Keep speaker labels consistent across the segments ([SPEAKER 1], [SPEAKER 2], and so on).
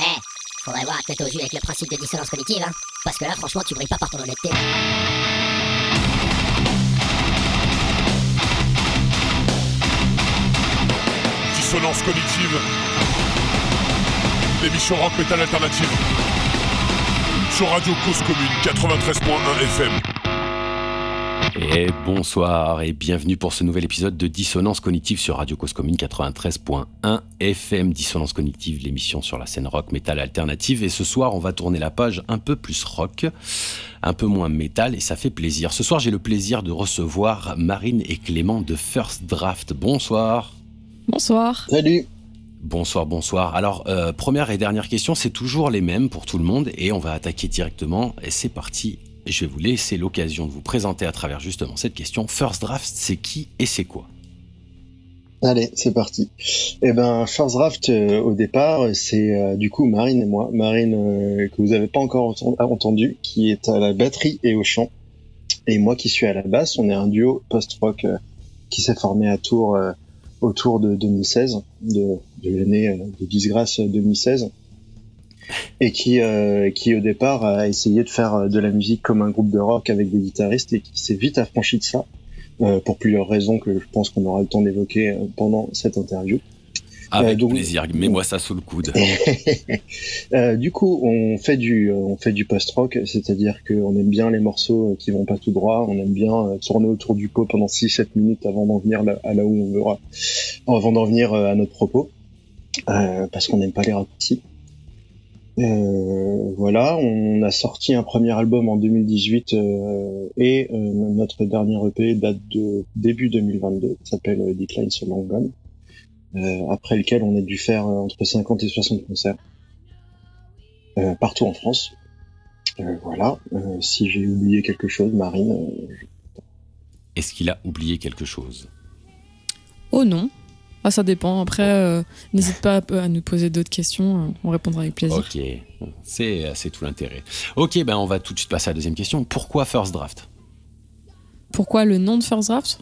[SPEAKER 1] Eh, faudrait voir tête au avec le principe de dissonance cognitive, hein. Parce que là, franchement, tu brilles pas par ton honnêteté.
[SPEAKER 2] Dissonance cognitive. L'émission rock metal alternative. Sur Radio Cause Commune 93.1 FM.
[SPEAKER 3] Et bonsoir et bienvenue pour ce nouvel épisode de Dissonance Cognitive sur Radio Cause Commune 93.1 FM. Dissonance Cognitive, l'émission sur la scène rock metal alternative. Et ce soir, on va tourner la page un peu plus rock, un peu moins métal et ça fait plaisir. Ce soir, j'ai le plaisir de recevoir Marine et Clément de First Draft. Bonsoir.
[SPEAKER 4] Bonsoir.
[SPEAKER 5] Salut.
[SPEAKER 3] Bonsoir, bonsoir. Alors, euh, première et dernière question, c'est toujours les mêmes pour tout le monde et on va attaquer directement. Et c'est parti. Je vais vous laisser l'occasion de vous présenter à travers justement cette question. First Draft, c'est qui et c'est quoi?
[SPEAKER 5] Allez, c'est parti. Eh ben, First Draft, euh, au départ, c'est euh, du coup Marine et moi. Marine, euh, que vous n'avez pas encore enten- entendu, qui est à la batterie et au chant. Et moi qui suis à la basse, on est un duo post-rock euh, qui s'est formé à Tours euh, autour de 2016, de, de l'année euh, de disgrâce 2016. Et qui, euh, qui au départ a essayé de faire euh, de la musique comme un groupe de rock avec des guitaristes et qui s'est vite affranchi de ça euh, pour plusieurs raisons que je pense qu'on aura le temps d'évoquer euh, pendant cette interview.
[SPEAKER 3] Avec
[SPEAKER 5] Euh, donc-
[SPEAKER 3] plaisir, mets-moi ça sous le coude.
[SPEAKER 5] Euh, du coup, on fait du, euh, on fait du post-rock, c'est-à-dire qu'on aime bien les morceaux euh, qui vont pas tout droit, on aime bien euh, tourner autour du pot pendant 6-7 minutes avant d'en venir là, à là où on veut, avant d'en venir euh, à notre propos, euh, parce qu'on n'aime pas les raccourcis. Euh, voilà, on a sorti un premier album en 2018 euh, et euh, notre dernier EP date de début 2022, il s'appelle Decline So Long Gone, euh, après lequel on a dû faire euh, entre 50 et 60 concerts euh, partout en France. Euh, voilà, Euh, si j'ai oublié quelque chose, Marine, euh,
[SPEAKER 3] Est-ce qu'il a oublié quelque chose?
[SPEAKER 4] Oh non. Ah, ça dépend. Après, euh, n'hésite pas à, nous poser d'autres questions. euh, On répondra avec plaisir.
[SPEAKER 3] Ok, c'est tout l'intérêt. Ok, ben on va tout de suite passer à la deuxième question. Pourquoi First Draft?
[SPEAKER 4] Pourquoi le nom de First Draft?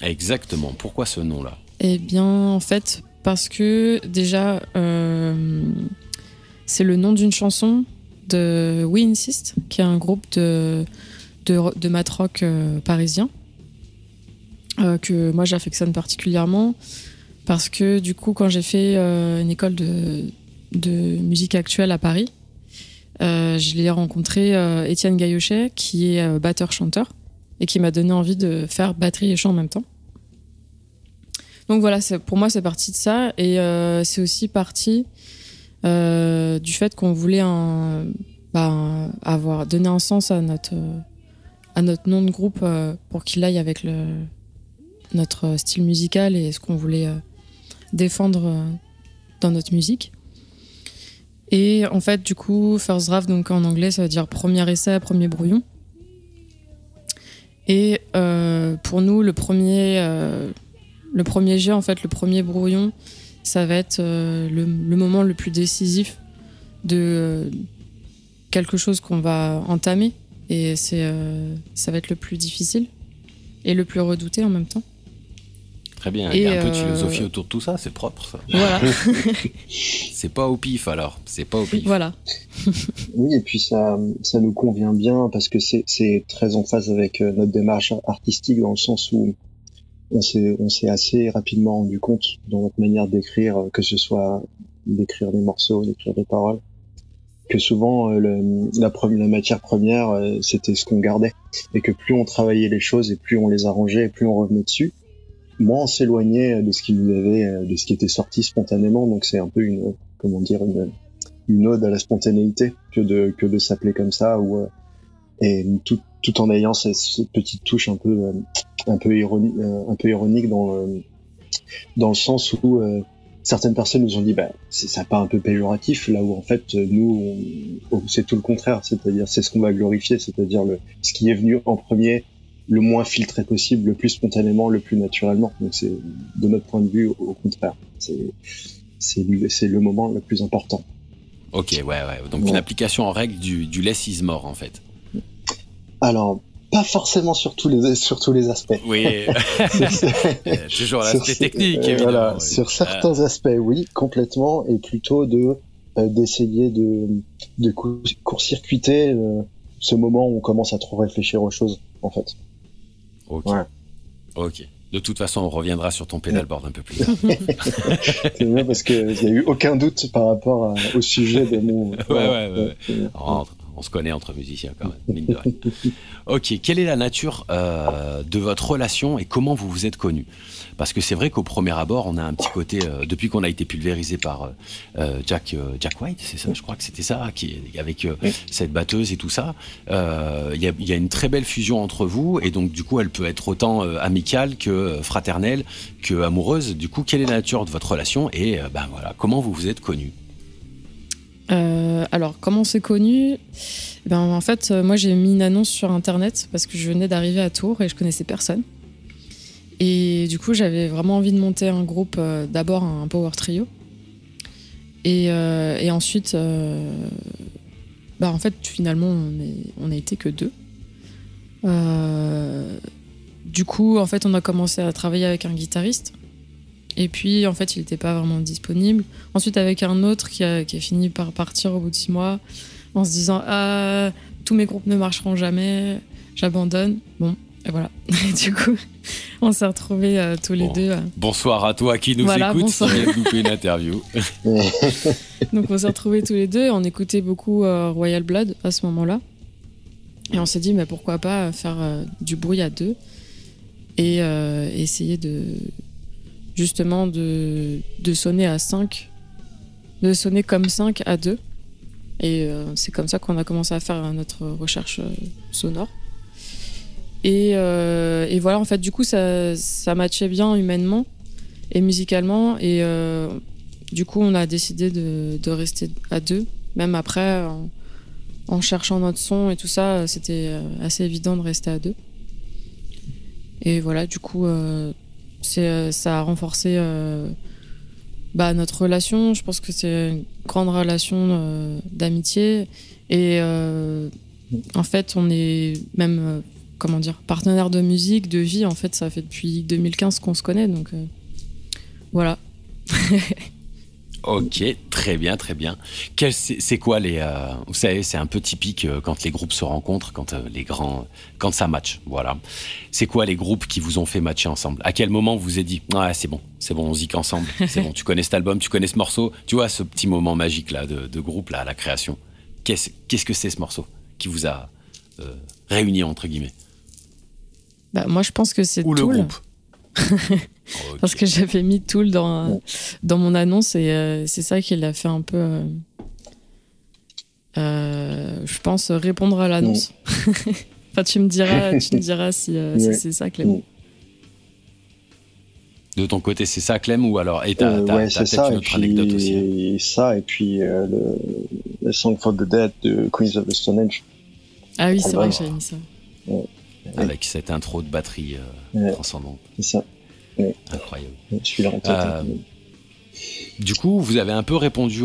[SPEAKER 3] Exactement, pourquoi ce nom-là?
[SPEAKER 4] Eh bien, en fait, parce que déjà, euh, c'est le nom d'une chanson de We Insist, qui est un groupe de, de, de mat rock euh, parisien, que moi j'affectionne particulièrement, parce que du coup, quand j'ai fait euh, une école de, musique actuelle à Paris, euh, je l'ai rencontré euh, Étienne Gaillochet, qui est batteur-chanteur, et qui m'a donné envie de faire batterie et chant en même temps. Donc voilà, pour moi, c'est parti de ça. Et c'est aussi parti du fait qu'on voulait un, bah, avoir donné un sens à notre, à notre nom de groupe pour qu'il aille avec notre style musical et ce qu'on voulait défendre euh, dans notre musique. Et en fait, du coup, first draft, donc en anglais, ça veut dire premier essai, premier brouillon. Et euh, pour nous, le premier, euh, le premier jet, en fait, le premier brouillon, ça va être euh, le, le moment le plus décisif de quelque chose qu'on va entamer. Et ça va être le plus difficile et le plus redouté en même temps.
[SPEAKER 3] Très bien, il y a un peu de
[SPEAKER 4] euh,
[SPEAKER 3] philosophie autour de tout ça, c'est propre ça.
[SPEAKER 4] Voilà,
[SPEAKER 3] C'est pas au pif alors, c'est pas au pif.
[SPEAKER 4] voilà.
[SPEAKER 5] Oui, et puis ça, ça nous convient bien parce que c'est, c'est très en phase avec euh, notre démarche artistique dans le sens où on s'est, on s'est assez rapidement rendu compte dans notre manière d'écrire, euh, que ce soit d'écrire des morceaux, d'écrire des paroles, que souvent euh, le- la, la matière première euh, c'était ce qu'on gardait et que plus on travaillait les choses et plus on les arrangeait et plus on revenait dessus, moins on s'éloignait de ce qui nous euh, de ce qui était sorti spontanément. Donc c'est un peu une, comment dire, une ode à la spontanéité que de s'appeler comme ça ou euh, et tout en ayant cette, petite touche un peu euh, un peu ironique un peu ironique dans le, dans le sens où certaines personnes nous ont dit bah c'est ça pas un peu péjoratif là où en fait nous c'est tout le contraire c'est-à-dire c'est ce qu'on va glorifier c'est-à-dire le ce qui est venu en premier le moins filtré possible le plus spontanément le plus naturellement donc c'est de notre point de vue au, contraire c'est c'est le- c'est le moment le plus important
[SPEAKER 3] Ok, ouais, ouais. Donc
[SPEAKER 5] Ouais.
[SPEAKER 3] une application en règle du, du less is more en fait.
[SPEAKER 5] Alors, pas forcément sur tous les, sur tous les aspects.
[SPEAKER 3] Oui, toujours l'aspect technique
[SPEAKER 5] euh,
[SPEAKER 3] évidemment.
[SPEAKER 5] voilà,
[SPEAKER 3] oui.
[SPEAKER 5] sur certains aspects, oui, complètement, et plutôt de d'essayer de, de court-circuiter ce moment où on commence à trop réfléchir aux choses, en fait.
[SPEAKER 3] Ok. Ok. De toute façon, on reviendra sur ton pédalboard un peu plus tard.
[SPEAKER 5] c'est bien parce qu'il n'y a eu aucun doute par rapport au sujet de mon.
[SPEAKER 3] ouais, ouais, ouais. On, se connaît entre musiciens quand même, ok, quelle est la nature euh, de votre relation et comment vous vous êtes connus? Parce que c'est vrai qu'au premier abord, on a un petit côté, euh, depuis qu'on a été pulvérisé par euh, Jack, Jack White, c'est ça, je crois que c'était ça, qui, avec cette batteuse et tout ça, il y a, une très belle fusion entre vous, et donc du coup, elle peut être autant amicale que fraternelle, que amoureuse. Du coup, quelle est la nature de votre relation et ben voilà, comment vous vous êtes connus?
[SPEAKER 4] Alors, comment on s'est connus ben, En fait, moi, j'ai mis une annonce sur Internet parce que je venais d'arriver à Tours et je connaissais personne. Et du coup, j'avais vraiment envie de monter un groupe, euh, d'abord un power trio. Et, euh, ensuite, euh, bah en fait, finalement, on n'a été que deux. du coup, en fait, on a commencé à travailler avec un guitariste. Et puis, en fait, il n'était pas vraiment disponible. Ensuite, avec un autre qui a, qui a, fini par partir au bout de six mois, en se disant Ah, tous mes groupes ne marcheront jamais, j'abandonne. Bon, et voilà. du coup, on s'est retrouvés euh, tous les deux. Euh.
[SPEAKER 3] Bonsoir à toi qui nous écoute, qui vient une interview.
[SPEAKER 4] Donc on s'est retrouvés tous les deux et on écoutait beaucoup euh, Royal Blood à ce moment-là. Et on s'est dit, mais pourquoi pas faire du bruit à deux et essayer de justement de, de sonner à 5, de sonner comme 5 à 2. Et c'est comme ça qu'on a commencé à faire notre recherche sonore. Euh, et, voilà, en fait, du coup, ça, ça matchait bien humainement et musicalement. Et euh, du coup, on a décidé de, rester à deux. Même après, en, cherchant notre son et tout ça, c'était euh, assez évident de rester à deux. Et voilà, du coup, ça a renforcé bah, notre relation. Je pense que c'est une grande relation d'amitié. Et en fait, on est même comment dire, partenaire de musique, de vie. En fait, ça fait depuis 2015 qu'on se connaît, donc euh, voilà.
[SPEAKER 3] Ok, très bien, très bien. C'est quoi les... Euh, vous savez, c'est un peu typique euh, quand les groupes se rencontrent, quand les grands... Quand ça match, voilà. C'est quoi les groupes qui vous ont fait matcher ensemble? À quel moment vous vous êtes dit, ah c'est bon, c'est bon, on zik ensemble, c'est bon, tu connais cet album, tu connais ce morceau, tu vois ce petit moment magique là de, groupe là, à la création. Qu'est-ce que c'est ce morceau qui vous a réuni entre guillemets?
[SPEAKER 4] Bah, Moi, je pense que c'est Tool. Le groupe. Parce que j'avais mis Tool dans, dans mon annonce et euh, c'est ça qui l'a fait un peu, euh, euh, je pense, répondre à l'annonce. enfin, tu me diras, tu me diras si, c'est ça, Clem.
[SPEAKER 3] De ton côté, c'est ça, Clem, ou alors et t'as, ouais, peut-être une autre anecdote aussi.
[SPEAKER 5] Hein. Ça, et puis le, le, Song for the Dead de Queens of the Stone Age.
[SPEAKER 4] Ah oui, c'est vrai que j'avais mis ça. Ouais
[SPEAKER 3] avec cette intro de batterie euh, transcendante.
[SPEAKER 5] C'est ça.
[SPEAKER 3] Incroyable.
[SPEAKER 5] Je suis là en tête. Euh,
[SPEAKER 3] du coup, vous avez un peu répondu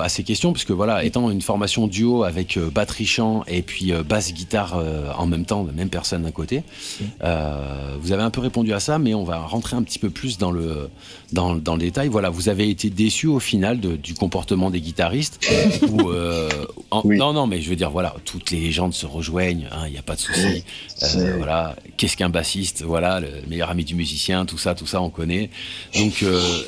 [SPEAKER 3] à ces questions, puisque voilà, étant une formation duo avec euh, batterie chant et puis euh, basse guitare euh, en même temps, la même personne d'un côté, vous avez un peu répondu à ça, mais on va rentrer un petit peu plus dans le, dans, le détail. Voilà, vous avez été déçu au final du comportement des guitaristes. Non, non, mais je veux dire, voilà, toutes les légendes se rejoignent, il hein, n'y a pas de souci. voilà, qu'est-ce qu'un bassiste Voilà, le meilleur ami du musicien, tout ça, tout ça, on connaît. Donc,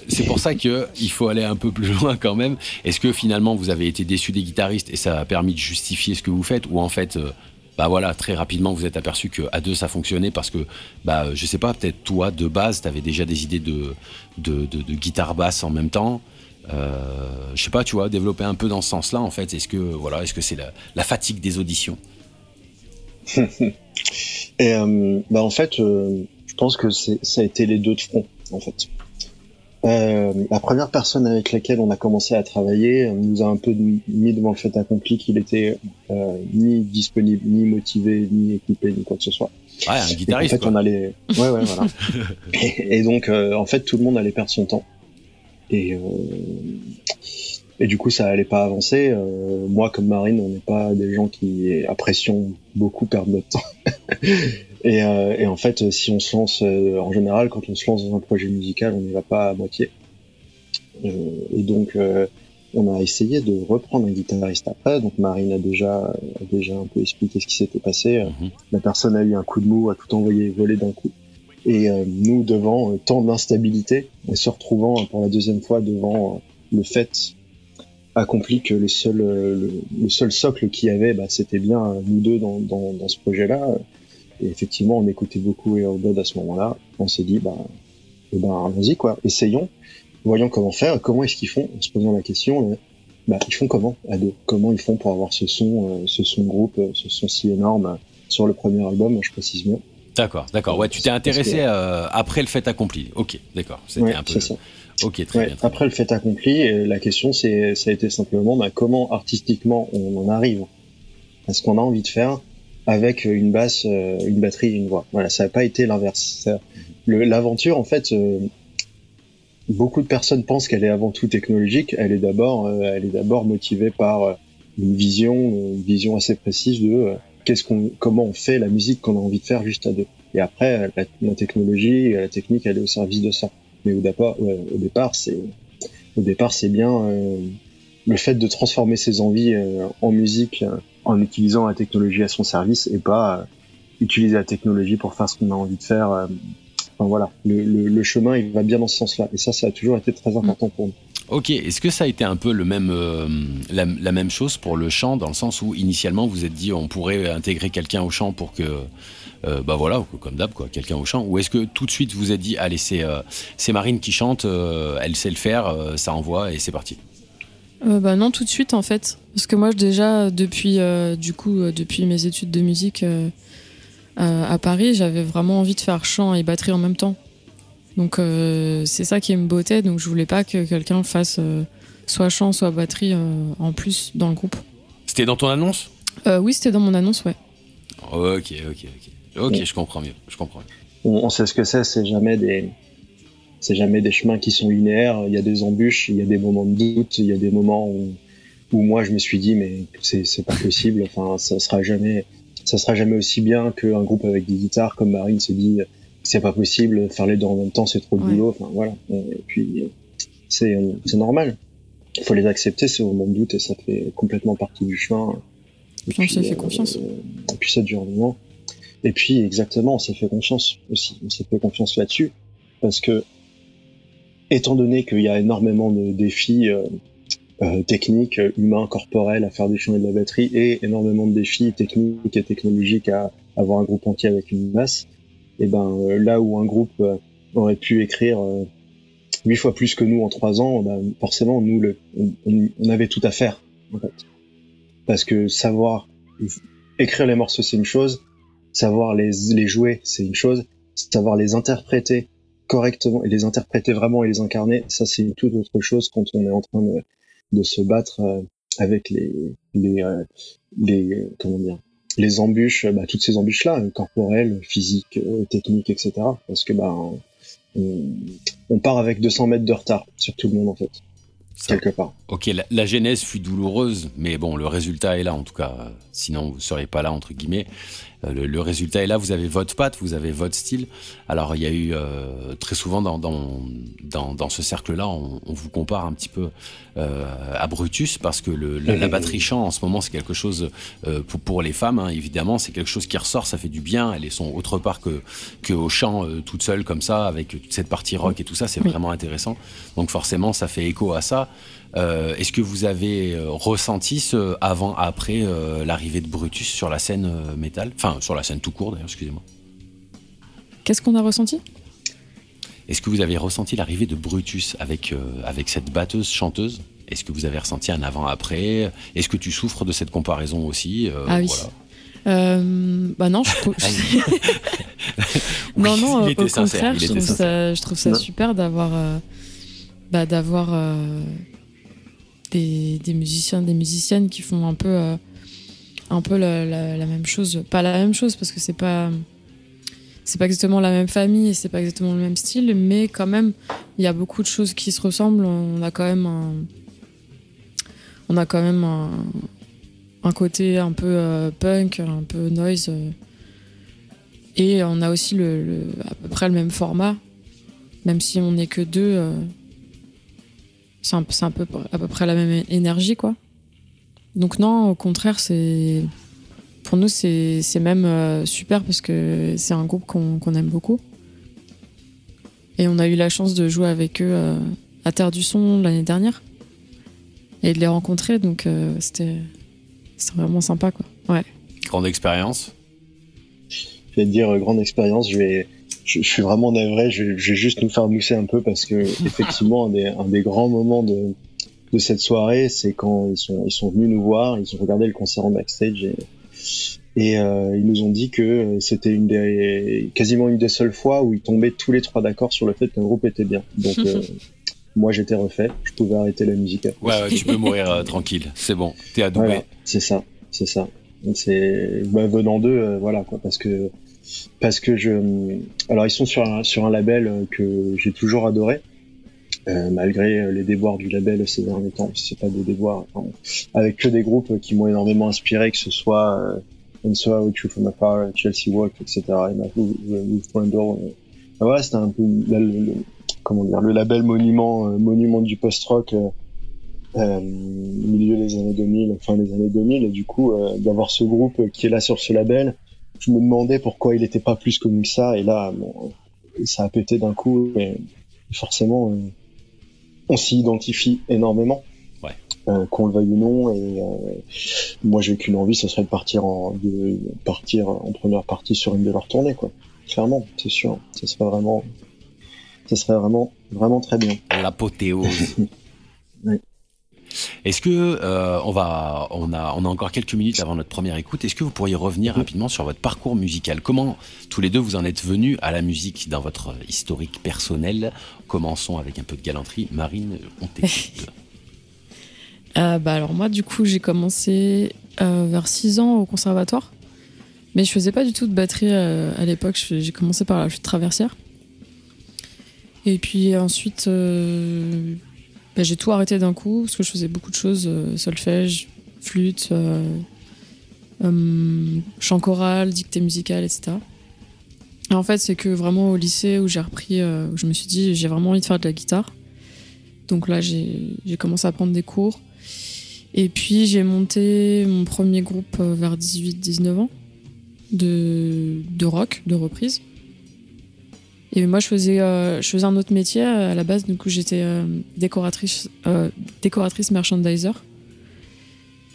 [SPEAKER 3] c'est pour ça que il faut aller un peu plus loin quand même. Est-ce que finalement vous avez été déçu des guitaristes et ça a permis de justifier ce que vous faites? Ou en fait euh, bah voilà, très rapidement vous êtes aperçu qu'à deux ça fonctionnait parce que, bah, je sais pas, peut-être toi de base, tu avais déjà des idées de, de, guitare basse en même temps. Euh, je sais pas, tu vois, développer un peu dans ce sens-là en fait. Est-ce que voilà, est-ce que c'est la, fatigue des auditions?
[SPEAKER 5] Et euh, bah en fait, euh, je pense que ça a été les deux de front en fait. Euh, la première personne avec laquelle on a commencé à travailler nous a un peu mis devant le fait accompli qu'il était euh, ni disponible, ni motivé, ni équipé, ni quoi que ce soit.
[SPEAKER 3] Ouais, un guitariste.
[SPEAKER 5] en fait, on allait. Ouais, ouais, voilà. et, donc, euh, en fait, tout le monde allait perdre son temps. Et euh, et du coup, ça allait pas avancer. Euh, moi, comme Marine, on n'est pas des gens qui apprécions beaucoup perdre notre temps. Et, euh, et, en fait, si on se lance, euh, en général, quand on se lance dans un projet musical, on n'y va pas à moitié. Euh, et donc, on a essayé de reprendre un guitariste après. Donc Marine a déjà, a déjà un peu expliqué ce qui s'était passé.
[SPEAKER 3] Mhm.
[SPEAKER 5] La personne a eu un coup de mou, a tout envoyé voler d'un coup. Et euh, nous, devant euh, tant d'instabilité, et se retrouvant euh, pour la deuxième fois devant euh, le fait accompli que le seul, euh, le, le seul socle qu'il y avait, bah, c'était bien euh, nous deux dans, dans, dans ce projet-là. Et effectivement, on écoutait beaucoup Airboard à ce moment-là. On s'est dit, bah, eh ben, allons-y, quoi. Essayons. Voyons comment faire. Comment est-ce qu'ils font? En se posant la question, euh, bah, ils font comment à deux Comment ils font pour avoir ce son, euh, ce son groupe, euh, ce son si énorme sur le premier album Je précise bien?
[SPEAKER 3] D'accord, d'accord. Ouais, tu t'es intéressé
[SPEAKER 5] que-
[SPEAKER 3] euh, après le fait accompli. Ok, d'accord. C'était
[SPEAKER 5] Ouais,
[SPEAKER 3] un peu.
[SPEAKER 5] ça.
[SPEAKER 3] Ok, très
[SPEAKER 5] Ouais,
[SPEAKER 3] bien. très
[SPEAKER 5] après le fait accompli, la question c'est, ça a été simplement bah, comment artistiquement on en arrive à ce qu'on a envie de faire avec une basse, euh, une batterie une voix. Voilà, ça n'a pas été l'inverse. L'aventure, en fait, euh, beaucoup de personnes pensent qu'elle est avant tout technologique. Elle est d'abord, euh, elle est d'abord motivée par euh, une vision, une vision assez précise de euh, qu'est-ce qu'on, comment on fait la musique qu'on a envie de faire juste à deux. Et après, la, technologie, la technique, elle est au service de ça. Mais au départ, ouais, au départ, c'est au départ, c'est bien le fait de transformer ses envies euh, en musique euh, en utilisant la technologie à son service et pas euh, utiliser la technologie pour faire ce qu'on a envie de faire. Enfin voilà, le, chemin il va bien dans ce sens-là et ça, ça a toujours été très important pour nous.
[SPEAKER 3] Ok, est-ce que ça a été un peu le même, la, même chose pour le chant, dans le sens où initialement vous êtes dit on pourrait intégrer quelqu'un au chant pour que, bah voilà, comme d'hab, quoi, quelqu'un au chant, ou est-ce que tout de suite vous êtes dit allez, c'est c'est Marine qui chante, elle sait le faire, ça envoie et c'est parti?
[SPEAKER 4] Euh, bah non, tout de suite en fait. Parce que moi, déjà, depuis, euh, du coup, euh, depuis mes études de musique euh, à, à Paris, j'avais vraiment envie de faire chant et batterie en même temps. Donc euh, c'est ça qui me bottait. Donc je voulais pas que quelqu'un fasse euh, soit chant, soit batterie euh, en plus dans le groupe.
[SPEAKER 3] C'était dans ton annonce?
[SPEAKER 4] Euh, oui, c'était dans mon annonce, ouais.
[SPEAKER 3] Ok, ok, ok. Ok,
[SPEAKER 5] Ouais.
[SPEAKER 3] je comprends mieux, je comprends.
[SPEAKER 5] On sait ce que c'est, c'est jamais des c'est jamais des chemins qui sont linéaires. Il y a des embûches, il y a des moments de doute, il y a des moments où, où moi je me suis dit mais c'est c'est pas possible. Enfin, ça sera jamais ça sera jamais aussi bien qu'un groupe avec des guitares comme Marine s'est dit c'est pas possible faire les deux en même temps, c'est trop de
[SPEAKER 4] Ouais.
[SPEAKER 5] boulot. Enfin voilà. Et puis c'est c'est normal. Il faut les accepter ces moments de doute et ça fait complètement partie du chemin. Et
[SPEAKER 4] On s'est fait confiance.
[SPEAKER 5] et puis ça dure un moment. Et puis exactement, on s'est fait confiance aussi. On s'est fait confiance là-dessus parce que étant donné qu'il y a énormément de défis euh, euh, techniques, humains, corporels à faire et de la batterie et énormément de défis techniques et technologiques à avoir un groupe entier avec une basse, et ben euh, là où un groupe euh, aurait pu écrire huit fois plus que nous en trois ans, ben, forcément nous on- on avait tout à faire en fait. Parce que savoir écrire les morceaux c'est une chose, savoir les, les jouer c'est une chose, savoir les interpréter correctement et les interpréter vraiment et les incarner, ça c'est une toute autre chose quand on est en train de, de se battre euh, avec les les euh, les euh, comment dire les embûches, bah, toutes ces embûches là, corporelles, physiques, euh, techniques, etc. Parce que bah on, on part avec 200 mètres de retard sur tout le monde en fait,
[SPEAKER 3] Ça-
[SPEAKER 5] quelque part.
[SPEAKER 3] Ok, la, la genèse fut douloureuse, mais bon, le résultat est là en tout cas. Euh, Sinon, vous ne seriez pas là, entre guillemets. Euh, le, le résultat est là, vous avez votre patte, vous avez votre style. Alors, il y a eu euh, très souvent dans, dans, dans, dans ce cercle-là, on, on vous compare un petit peu euh, à Brutus, parce que le, la, la batterie chant en ce moment, c'est quelque chose euh, pour, pour les femmes, hein, évidemment, c'est quelque chose qui ressort, ça fait du bien. Elles sont autre part que, que au chant, toute seule comme ça, avec toute cette partie rock et tout ça, c'est
[SPEAKER 4] Oui.
[SPEAKER 3] vraiment intéressant. Donc, forcément, ça fait écho à ça. Euh, Est-ce que vous avez euh, ressenti ce avant-après euh, l'arrivée de Brutus sur la scène euh, métal? Enfin, sur la scène tout court d'ailleurs, excusez-moi.
[SPEAKER 4] Qu'est-ce qu'on a ressenti?
[SPEAKER 3] Est-ce que vous avez ressenti l'arrivée de Brutus avec, euh, avec cette batteuse chanteuse? Est-ce que vous avez ressenti un avant-après Est-ce que tu souffres de cette comparaison aussi? Euh,
[SPEAKER 4] Ah oui.
[SPEAKER 3] voilà.
[SPEAKER 4] Euh, bah non, je trouve. non,
[SPEAKER 3] Oui,
[SPEAKER 4] non,
[SPEAKER 3] il
[SPEAKER 4] au
[SPEAKER 3] sincère,
[SPEAKER 4] contraire, je trouve, ça, je trouve ça
[SPEAKER 5] Non.
[SPEAKER 4] super d'avoir euh, bah, d'avoir euh, des, musiciens, des musiciennes qui font un peu, euh, un peu la, même chose. Pas la même chose parce que c'est pas c'est pas exactement la même famille et c'est pas exactement le même style, mais quand même, il y a beaucoup de choses qui se ressemblent. On a quand même un, on a quand même un côté un peu euh, punk, un peu noise. euh, et on a aussi le, le- à peu près le même format, même si on n'est que deux. Euh, c'est un, un, peu à peu près la même énergie, quoi. Donc non, au contraire, c'est pour nous c'est même euh, super parce que c'est un groupe qu'on aime beaucoup. Et on a eu la chance de jouer avec eux euh, à Terre du Son l'année dernière et de les rencontrer, donc euh, c'était vraiment sympa, quoi. Ouais.
[SPEAKER 3] Grande expérience.
[SPEAKER 5] Je vais te dire grande expérience. Je vais je, suis vraiment navré. Je, je, vais juste nous faire mousser un peu parce que effectivement un des, un des grands moments de de cette soirée, c'est quand ils sont, ils sont venus nous voir, ils ont regardé le concert en backstage et, et euh, ils nous ont dit que c'était une des, quasiment une des seules fois où ils tombaient tous les trois d'accord sur le fait qu'un groupe était bien. Donc euh, moi j'étais refait, je pouvais arrêter la musique.
[SPEAKER 3] Ouais, ouais, tu peux mourir euh, tranquille, c'est bon, t'es adoubé.
[SPEAKER 5] Voilà, c'est ça, c'est ça. C'est bah, venant d'eux, euh, voilà quoi, parce que parce que je, alors ils sont sur un, sur un label que j'ai toujours adoré euh, malgré euh, les déboires du label ces derniers temps, c'est pas des déboires, avec que des groupes qui m'ont énormément inspiré, que ce soit euh, Answer, Truth from Afar, Chelsea Walk, etc. Et euh, voilà, c'était un peu le, comment dire, le label monument, monument du post-rock euh, milieu des années 2000, fin des années 2000, et du coup d'avoir ce groupe qui est là sur ce label, je me demandais pourquoi il n'était pas plus connu que ça, et là, bon, ça a pété d'un coup, et forcément on s'y identifie énormément.
[SPEAKER 3] Ouais.
[SPEAKER 5] Euh, qu'on le veuille ou non et euh, moi j'ai qu'une envie ce serait de partir en de partir en première partie sur une de leurs tournées quoi clairement c'est sûr ce serait vraiment ce serait vraiment vraiment très bien
[SPEAKER 3] l'apothéose. Est-ce que euh, on va, on a, on a encore quelques minutes avant notre première écoute. Est-ce que vous pourriez revenir mhm. rapidement sur votre parcours musical? Comment tous les deux vous en êtes venus à la musique dans votre historique personnel? Commençons avec un peu de galanterie. Marine, on t'écoute.
[SPEAKER 4] euh, bah alors moi, du coup, j'ai commencé euh, vers 6 ans au conservatoire, mais je faisais pas du tout de batterie euh, à l'époque. J'ai commencé par la flûte traversière. Et puis ensuite, euh, bah, j'ai tout arrêté d'un coup parce que je faisais beaucoup de choses euh, solfège, flûte, euh, euh, chant choral, dictée musicale, etc. Et en fait, c'est que vraiment au lycée où j'ai repris, où je me suis dit j'ai vraiment envie de faire de la guitare. Donc là, j'ai commencé à prendre des cours. Et puis j'ai monté mon premier groupe vers 18-19 ans de, de rock, de reprise. Et moi, je faisais, euh, je faisais un autre métier à la base. Du coup, j'étais euh, décoratrice, euh, décoratrice merchandiser.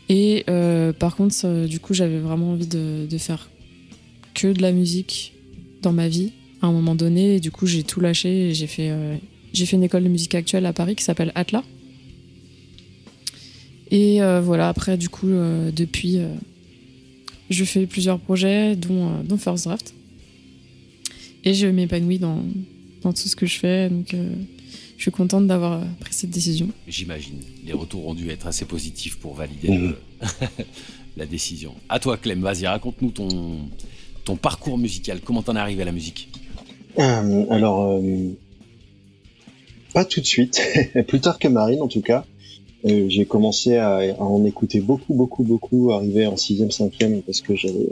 [SPEAKER 4] Et par contre, du coup, j'avais vraiment envie de, faire que de la musique dans ma vie à un moment donné. Du coup, j'ai tout lâché et j'ai fait, fait une école de musique actuelle à Paris qui s'appelle Atla. Et voilà, après, du coup, depuis, je fais plusieurs projets, dont, dont First Draft et je m'épanouis dans, dans tout ce que je fais. Donc, euh, je suis contente d'avoir pris cette décision.
[SPEAKER 3] J'imagine. Les retours ont dû être assez positifs pour valider mmh. la décision. À toi, Clem, vas-y, raconte-nous ton, ton parcours musical. Comment t'en es arrivé à la musique?
[SPEAKER 5] Euh, Alors, euh, pas tout de suite. Plus tard que Marine, en tout cas. j'ai commencé à, à, en écouter beaucoup, beaucoup, beaucoup, arrivé en 6ème, 5ème, parce que j'avais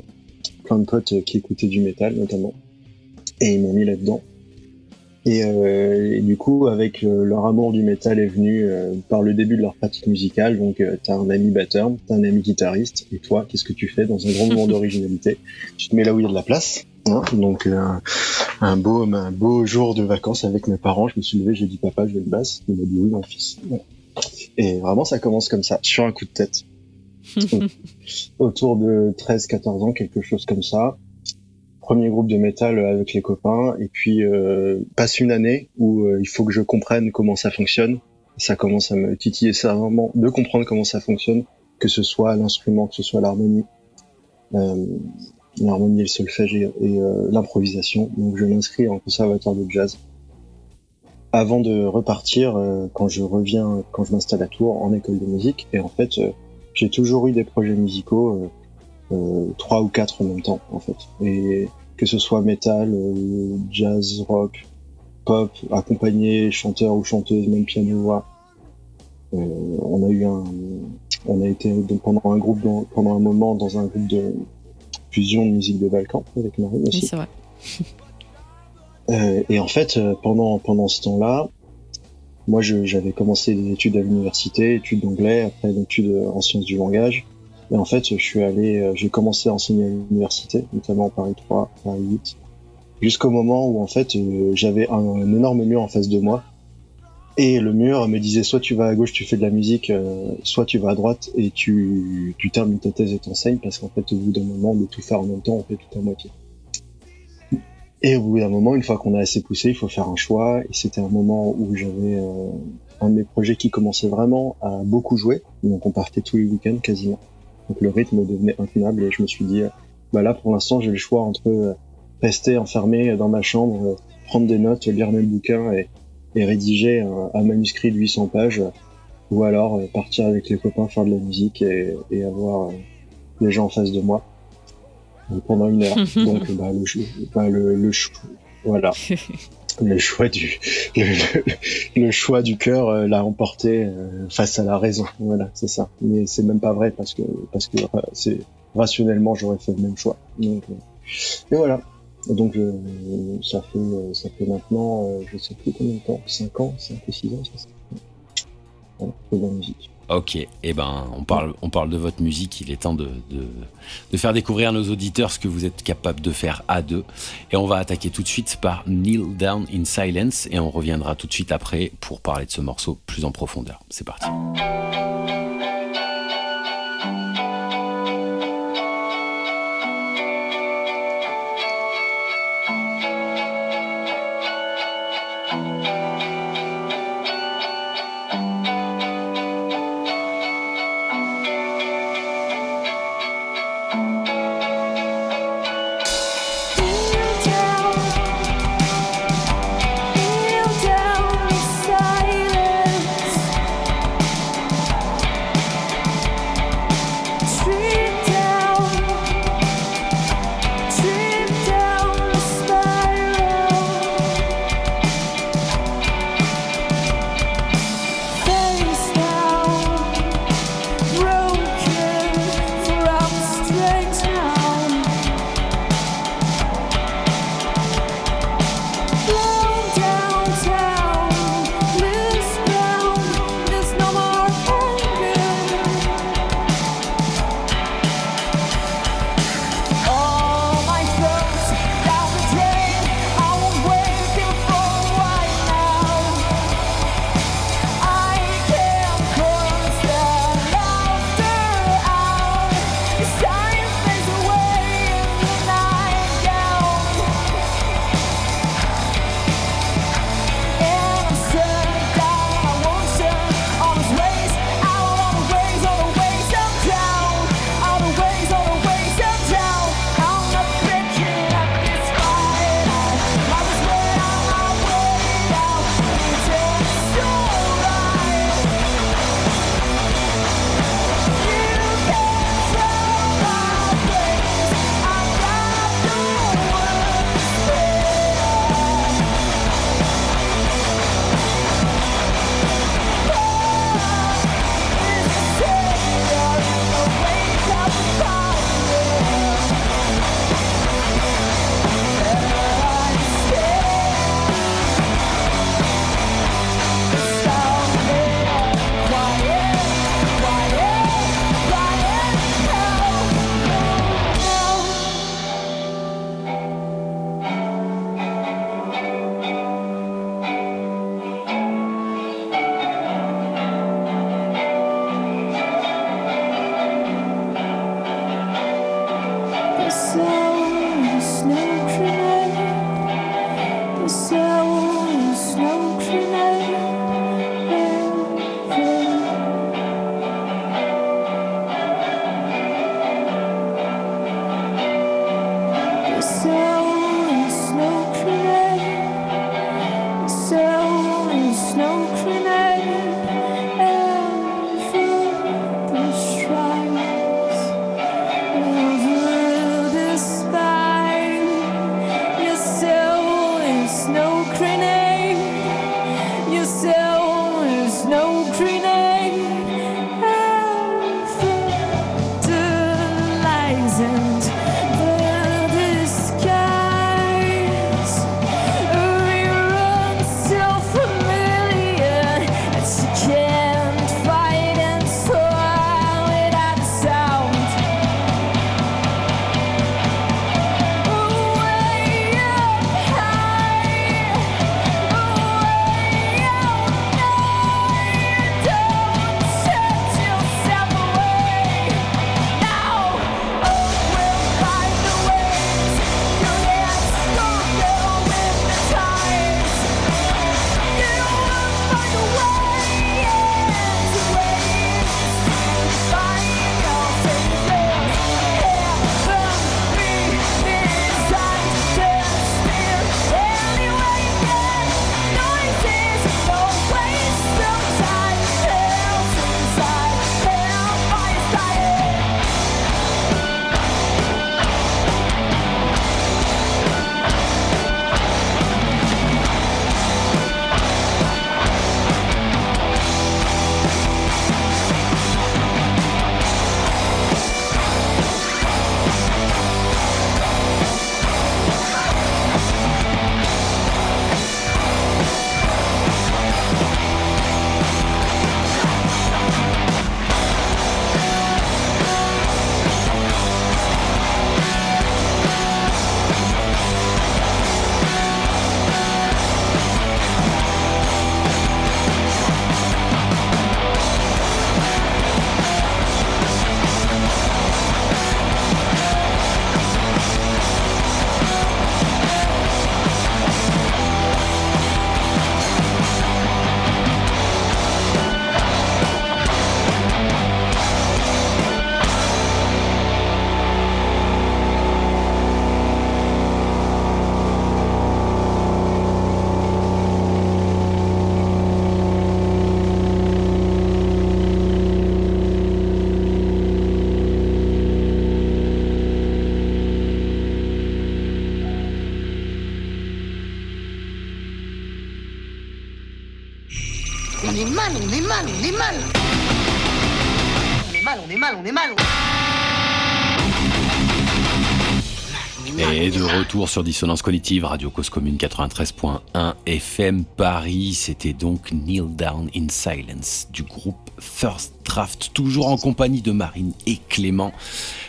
[SPEAKER 5] plein de potes qui écoutaient du métal, notamment et ils m'ont mis là-dedans. Et, euh, du coup, avec euh, leur amour du métal est venu euh, par le début de leur pratique musicale. Donc, tu t'as un ami batteur, t'as un ami guitariste, et toi, qu'est-ce que tu fais dans un grand moment d'originalité? Tu te mets là où il y a de la place. Hein donc, un beau, un beau jour de vacances avec mes parents, je me suis levé, j'ai dit papa, je vais le basse. Il m'a dit oui, mon fils. Et vraiment, ça commence comme ça, sur un coup de tête. Autour de 13-14 ans, quelque chose comme ça premier groupe de métal avec les copains et puis euh, passe une année où euh, il faut que je comprenne comment ça fonctionne. Ça commence à me titiller vraiment de comprendre comment ça fonctionne, que ce soit l'instrument, que ce soit l'harmonie, euh, l'harmonie et le solfège et, euh, l'improvisation. Donc je m'inscris en conservatoire de jazz avant de repartir quand je reviens, quand je m'installe à Tours en école de musique. Et en fait, j'ai toujours eu des projets musicaux. Trois ou quatre en même temps en fait et que ce soit metal, euh, jazz, rock, pop, accompagné, chanteur ou chanteuse, même piano, voix. Euh, on a eu un, on a été pendant un groupe, pendant un moment dans un groupe de fusion de musique de Balkan avec Marine aussi.
[SPEAKER 4] Oui, c'est vrai.
[SPEAKER 5] Euh, et en fait, pendant pendant ce temps-là, moi, j'avais commencé des études à l'université, études d'anglais, après des études en sciences du langage. Et en fait, je suis allé, euh, j'ai commencé à enseigner à l'université, notamment Paris 3, Paris 8, jusqu'au moment où en fait, euh, j'avais un, énorme mur en face de moi. Et le mur me disait soit tu vas à gauche, tu fais de la musique, euh, soit tu vas à droite et tu, tu termines ta thèse et t'enseignes, parce qu'en fait, au bout d'un moment, de tout faire en même temps, on fait tout à moitié. Et au bout d'un moment, une fois qu'on a assez poussé, il faut faire un choix. Et c'était un moment où j'avais euh, un de mes projets qui commençait vraiment à beaucoup jouer. Donc on partait tous les week-ends quasiment. Donc le rythme devenait intenable et je me suis dit, bah là pour l'instant j'ai le choix entre euh, rester enfermé dans ma chambre, euh, prendre des notes, lire mes bouquins et, et rédiger un, manuscrit de 800 pages, ou alors partir avec les copains faire de la musique et, et avoir les gens en face de moi pendant une heure. Donc, bah, le, bah, le, le, voilà. le choix du le, choix du cœur euh, l'a emporté euh, face à la raison. Voilà c'est ça. Mais c'est même pas vrai parce que parce que euh, c'est rationnellement j'aurais fait le même choix. Donc et voilà. Donc ça fait ça fait maintenant je sais plus combien de temps 5 ans 5 ou 6 ans ça. Voilà, de la musique
[SPEAKER 3] Ok, eh ben, on parle, on parle de votre musique. Il est temps de, de, faire découvrir à nos auditeurs ce que vous êtes capable de faire à deux. Et on va attaquer tout de suite par Kneel Down in Silence et on reviendra tout de suite après pour parler de ce morceau plus en profondeur. C'est parti.
[SPEAKER 6] Mal, on est mal. On est mal, on est mal, on est mal.
[SPEAKER 3] Et de retour sur Dissonance Cognitive, Radio Cause Commune 93.1 FM Paris. C'était donc Kneel Down in Silence du groupe First Draft, toujours en compagnie de Marine et Clément.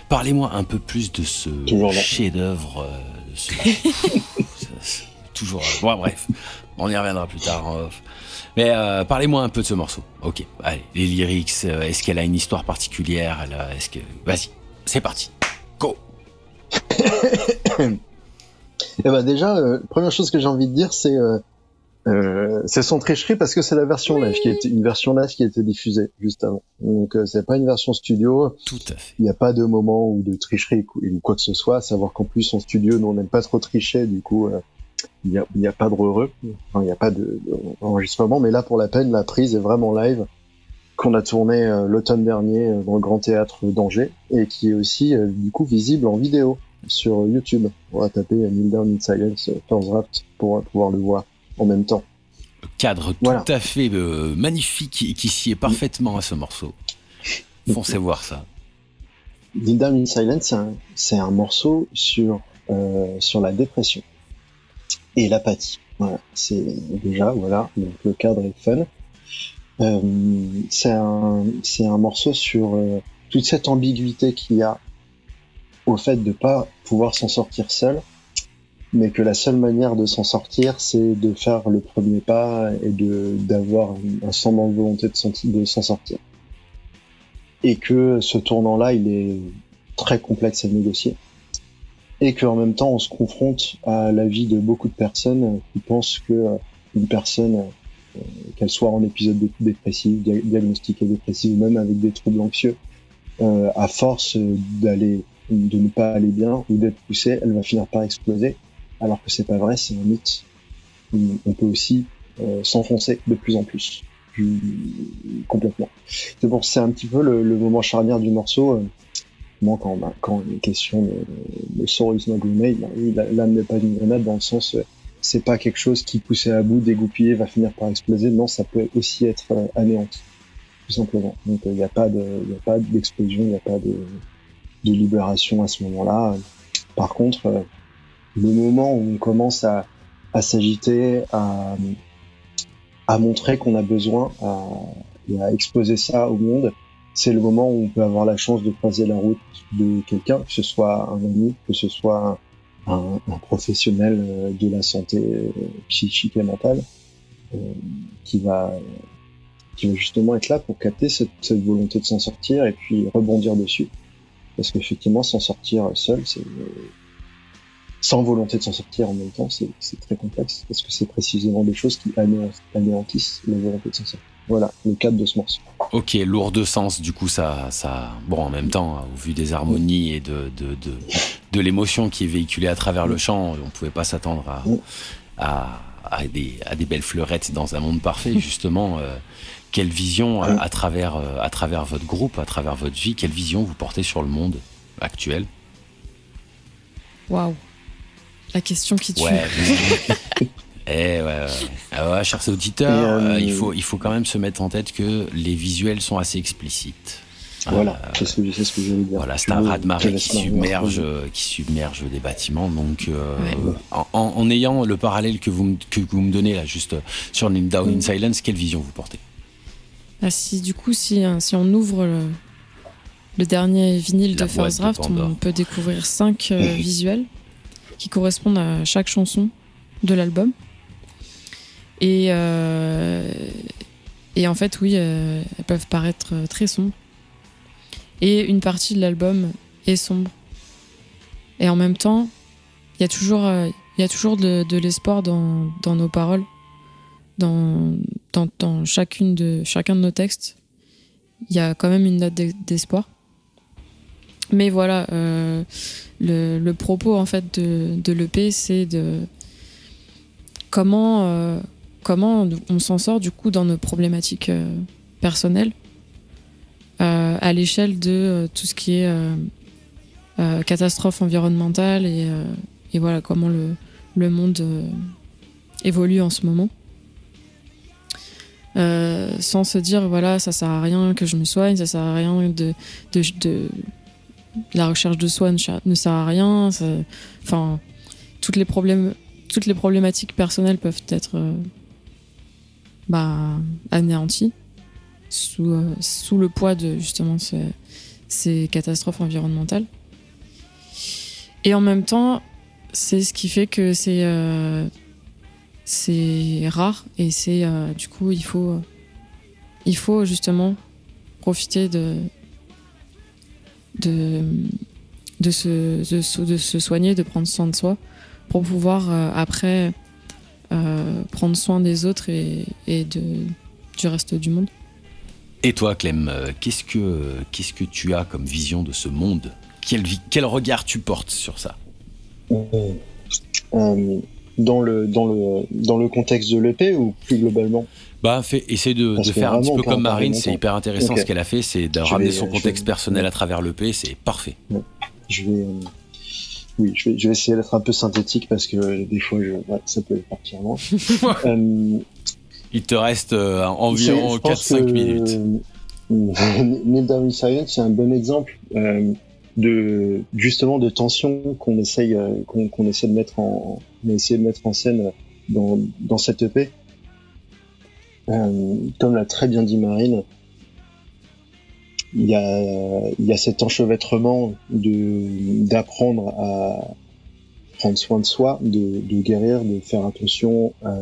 [SPEAKER 3] Parlez-moi un peu plus de ce chef-d'œuvre. euh, ce- toujours. Bon, bref, on y reviendra plus tard. en off. Mais euh, parlez-moi un peu de ce morceau. Ok, allez, les lyrics, euh, est-ce qu'elle a une histoire particulière a- Est-ce que. Vas-y, c'est parti. Go
[SPEAKER 5] Eh ben déjà, euh, première chose que j'ai envie de dire, c'est euh, euh, c'est son tricherie parce que c'est la version live qui est une version live qui a été diffusée juste avant. Donc euh, c'est pas une version studio.
[SPEAKER 3] Tout à fait.
[SPEAKER 5] Il n'y a pas de moment ou de tricherie ou quoi que ce soit. À savoir qu'en plus en studio, nous on n'aime pas trop tricher, du coup euh, il n'y a, il y a pas de heureux, enfin, il n'y a pas de, d'enregistrement. Mais là pour la peine, la prise est vraiment live qu'on a tourné euh, l'automne dernier euh, dans le Grand Théâtre d'Angers et qui est aussi euh, du coup visible en vidéo sur YouTube. On va taper euh, Kneel Down in Silence euh, First Draft pour euh, pouvoir le voir en même temps.
[SPEAKER 3] cadre
[SPEAKER 5] Voilà.
[SPEAKER 3] tout à fait euh, magnifique et qui sied parfaitement à ce morceau. Foncez voir ça.
[SPEAKER 5] Kneel Down in Silence, c'est un, morceau sur, euh, sur la dépression et l'apathie. Voilà, c'est déjà, voilà, donc le cadre est fun. Euh, c'est un, un morceau sur euh, toute cette ambiguïté qu'il y a au fait de pas pouvoir s'en sortir seul, mais que la seule manière de s'en sortir, c'est de faire le premier pas et de d'avoir un semblant de volonté de s'en de s'en sortir. Et que ce tournant-là, il est très complexe à négocier. Et qu'en même temps, on se confronte à la vie de beaucoup de personnes qui pensent que euh, une personne, euh, qu'elle soit en épisode dé- dépressif, dia- diagnostiquée dépressive, même avec des troubles anxieux, euh, à force d'aller, de ne pas aller bien ou d'être poussée, elle va finir par exploser. Alors que c'est pas vrai, c'est un mythe. On on peut aussi s'enfoncer de plus en plus, plus complètement. C'est pour c'est un petit peu le, le moment charnière du morceau. Euh, quand, a- quand il est question de, de no grenade, bah l'âme n'est pas une grenade dans le sens, euh, c'est pas quelque chose qui poussé à bout, dégoupillé, va finir par exploser. Non, ça peut aussi être euh, anéanti, tout simplement. Donc il n'y a pas de, d'explosion, il n'y a pas de, de libération à ce moment-là. Par contre, euh, le moment où on commence à, à s'agiter, à, à montrer qu'on a besoin, à, et à exposer ça au monde, c'est le moment où on peut avoir la chance de croiser la route de quelqu'un, que ce soit un ami, que ce soit un, professionnel euh, de la santé euh, psychique et mentale, euh, qui va qui va justement être là pour capter cette, volonté de s'en sortir et puis rebondir dessus. Parce qu'effectivement, s'en sortir seul, c'est sans volonté de s'en sortir en même temps, c'est très complexe parce que c'est précisément des choses qui anéant- anéantissent la volonté de s'en sortir. Voilà le cadre de ce morceau.
[SPEAKER 3] Ok, lourd de sens, du coup, ça, ça. Bon, en même temps, au vu des harmonies et de, de, de, de l'émotion qui est véhiculée à travers le chant, on pouvait pas s'attendre à, à, à des, à des belles fleurettes dans un monde parfait, justement. euh, quelle vision, à, à travers, euh, à travers votre groupe, à travers votre vie, quelle vision vous portez sur le monde actuel?
[SPEAKER 4] Waouh. La question qui tue.
[SPEAKER 3] Ouais. Eh ouais, ouais. Ah ouais, chers auditeurs,
[SPEAKER 5] euh,
[SPEAKER 3] euh, il, faut, il faut quand même se mettre en tête que les visuels sont assez explicites.
[SPEAKER 5] Voilà,
[SPEAKER 3] Euh,
[SPEAKER 5] c'est ce que, c'est ce que je dire.
[SPEAKER 3] Voilà, c'est un raz-de-marée qui submerge, euh, qui submerge des bâtiments. Donc, euh,
[SPEAKER 4] Ouais.
[SPEAKER 3] en, en- en ayant le parallèle que vous, me- que vous me donnez là, juste sur Down in
[SPEAKER 5] Mm.
[SPEAKER 3] Silence, quelle vision vous portez?
[SPEAKER 4] Ah, si, du coup, si, hein, si on ouvre le, le dernier vinyle
[SPEAKER 3] La
[SPEAKER 4] de First
[SPEAKER 3] de
[SPEAKER 4] Draft, on peut découvrir cinq euh, visuels qui correspondent à chaque chanson de l'album. Et, euh, et en fait, oui, euh, elles peuvent paraître euh, très sombres. Et une partie de l'album est sombre. Et en même temps, il y a toujours, y a toujours de, l'espoir dans, dans nos paroles, dans, dans, chacune de, chacun de nos textes. Il y a quand même une note d'e- d'espoir. Mais voilà, le, propos en fait de, l'EP, c'est de comment, comment on s'en sort du coup dans nos problématiques euh, personnelles euh, à l'échelle de euh, tout ce qui est catastrophe environnementale et, voilà comment le, monde évolue en ce moment. sans se dire voilà ça sert à rien que je me soigne, ça sert à rien de, de, la recherche de soins ne sert à rien. Enfin, toutes les problématiques personnelles peuvent être bah, anéanties sous, euh, sous le poids de justement ces, catastrophes environnementales. Et en même temps, c'est ce qui fait que c'est euh, rare et c'est euh, du coup il faut il faut justement profiter de de de se, de, se- soigner, de prendre soin de soi pour pouvoir après prendre soin des autres et, et de, du reste du monde.
[SPEAKER 3] Et toi, Clem, euh, qu'est-ce que qu'est-ce que tu as comme vision de ce monde? Quel, quel regard tu portes sur ça?
[SPEAKER 5] Euh, dans le dans le dans le contexte de l'EP ou plus globalement?
[SPEAKER 3] Bah, fais, essaie de, faire un petit peu comme Marine, c'est hyper intéressant ce qu'elle a fait, c'est de
[SPEAKER 5] Je
[SPEAKER 3] ramener
[SPEAKER 5] vais-
[SPEAKER 3] son contexte
[SPEAKER 5] vais-
[SPEAKER 3] personnel à travers l'EP, c'est parfait.
[SPEAKER 5] je vais euh, oui je vais je vais essayer d'être un peu synthétique parce que des fois je, ouais, ça peut partir loin. euh,
[SPEAKER 3] Il te reste euh, environ
[SPEAKER 5] C'est- je pense
[SPEAKER 3] 4-5
[SPEAKER 5] que,
[SPEAKER 3] minutes.
[SPEAKER 5] euh, Neil Silence, c'est un bon exemple euh, de justement de tension qu'on essaye euh, qu'on qu'on essaie de mettre en on a essayé de mettre en scène dans dans cette EP. Euh, comme l'a très bien dit Marine, il y a il y a cet enchevêtrement de d'apprendre à prendre soin de soi, de, de guérir, de faire attention à,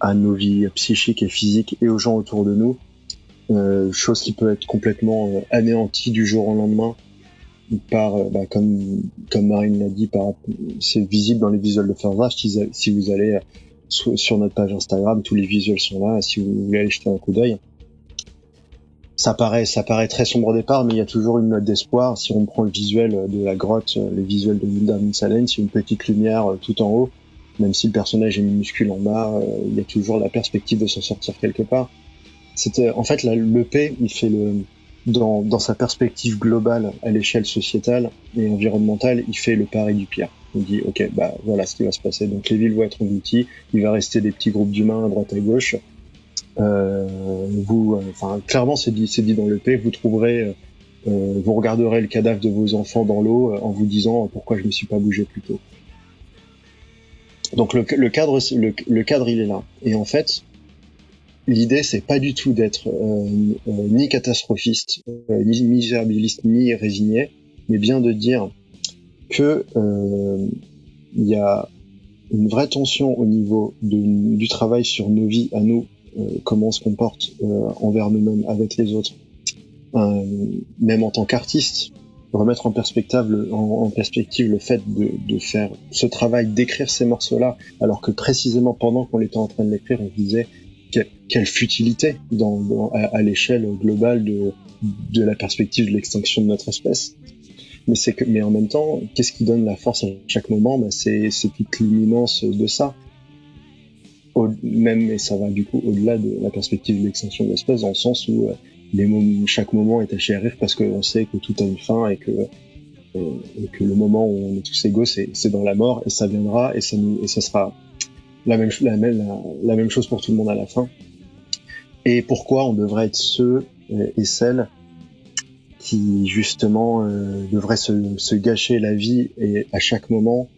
[SPEAKER 5] à nos vies psychiques et physiques et aux gens autour de nous. Euh, chose qui peut être complètement euh, anéantie du jour au lendemain par, euh, bah, comme, comme Marine l'a dit, c'est visible dans les visuels de First Draft. Si, si vous allez euh, sur notre page Instagram, tous les visuels sont là. Si vous voulez aller jeter un coup d'œil, ça paraît, ça paraît très sombre au départ, mais il y a toujours une note d'espoir. Si on prend le visuel de la grotte, euh, les visuels de Linda Salen, c'est une petite lumière euh, tout en haut. Même si le personnage est minuscule en bas, euh, il y a toujours la perspective de s'en sortir quelque part. C'était, en fait, l'EP, il fait le, dans, dans sa perspective globale à l'échelle sociétale et environnementale, il fait le pari du pire. Il dit, ok, bah voilà ce qui va se passer. Donc les villes vont être englouties, il va rester des petits groupes d'humains à droite à gauche. Euh, vous, euh, enfin, clairement, c'est dit, dit dans l'EP, vous trouverez, euh, vous regarderez le cadavre de vos enfants dans l'eau en vous disant pourquoi je me suis pas bougé plus tôt. Donc le, le cadre, le, le cadre, il est là. Et en fait, l'idée, c'est pas du tout d'être euh, ni catastrophiste, euh, ni misérabiliste, ni résigné, mais bien de dire que il y a une vraie tension au niveau du travail sur nos vies à nous, comment on se comporte euh, envers nous-mêmes, avec les autres, Euh, même en tant qu'artiste, remettre en perspective, le, fait de, faire ce travail, d'écrire ces morceaux-là, alors que précisément pendant qu'on était en train de l'écrire, on disait que- quelle futilité à, l'échelle globale de, la perspective de l'extinction de notre espèce. Mais en même temps, qu'est-ce qui donne la force à chaque moment? C'est c'est toute l'imminence de ça. Au, même, et ça va du coup au-delà de la perspective de l'extinction de l'espèce, dans le sens où euh, les mom- chaque moment est à rire parce qu'on sait que tout a une fin et que, euh, et que le moment où on est tous égaux, c'est dans la mort et ça viendra et ça, nous, et ça sera la même, la, même, la même chose pour tout le monde à la fin. Et pourquoi on devrait être ceux euh, et celles qui justement euh, devraient se, se gâcher la vie et à chaque moment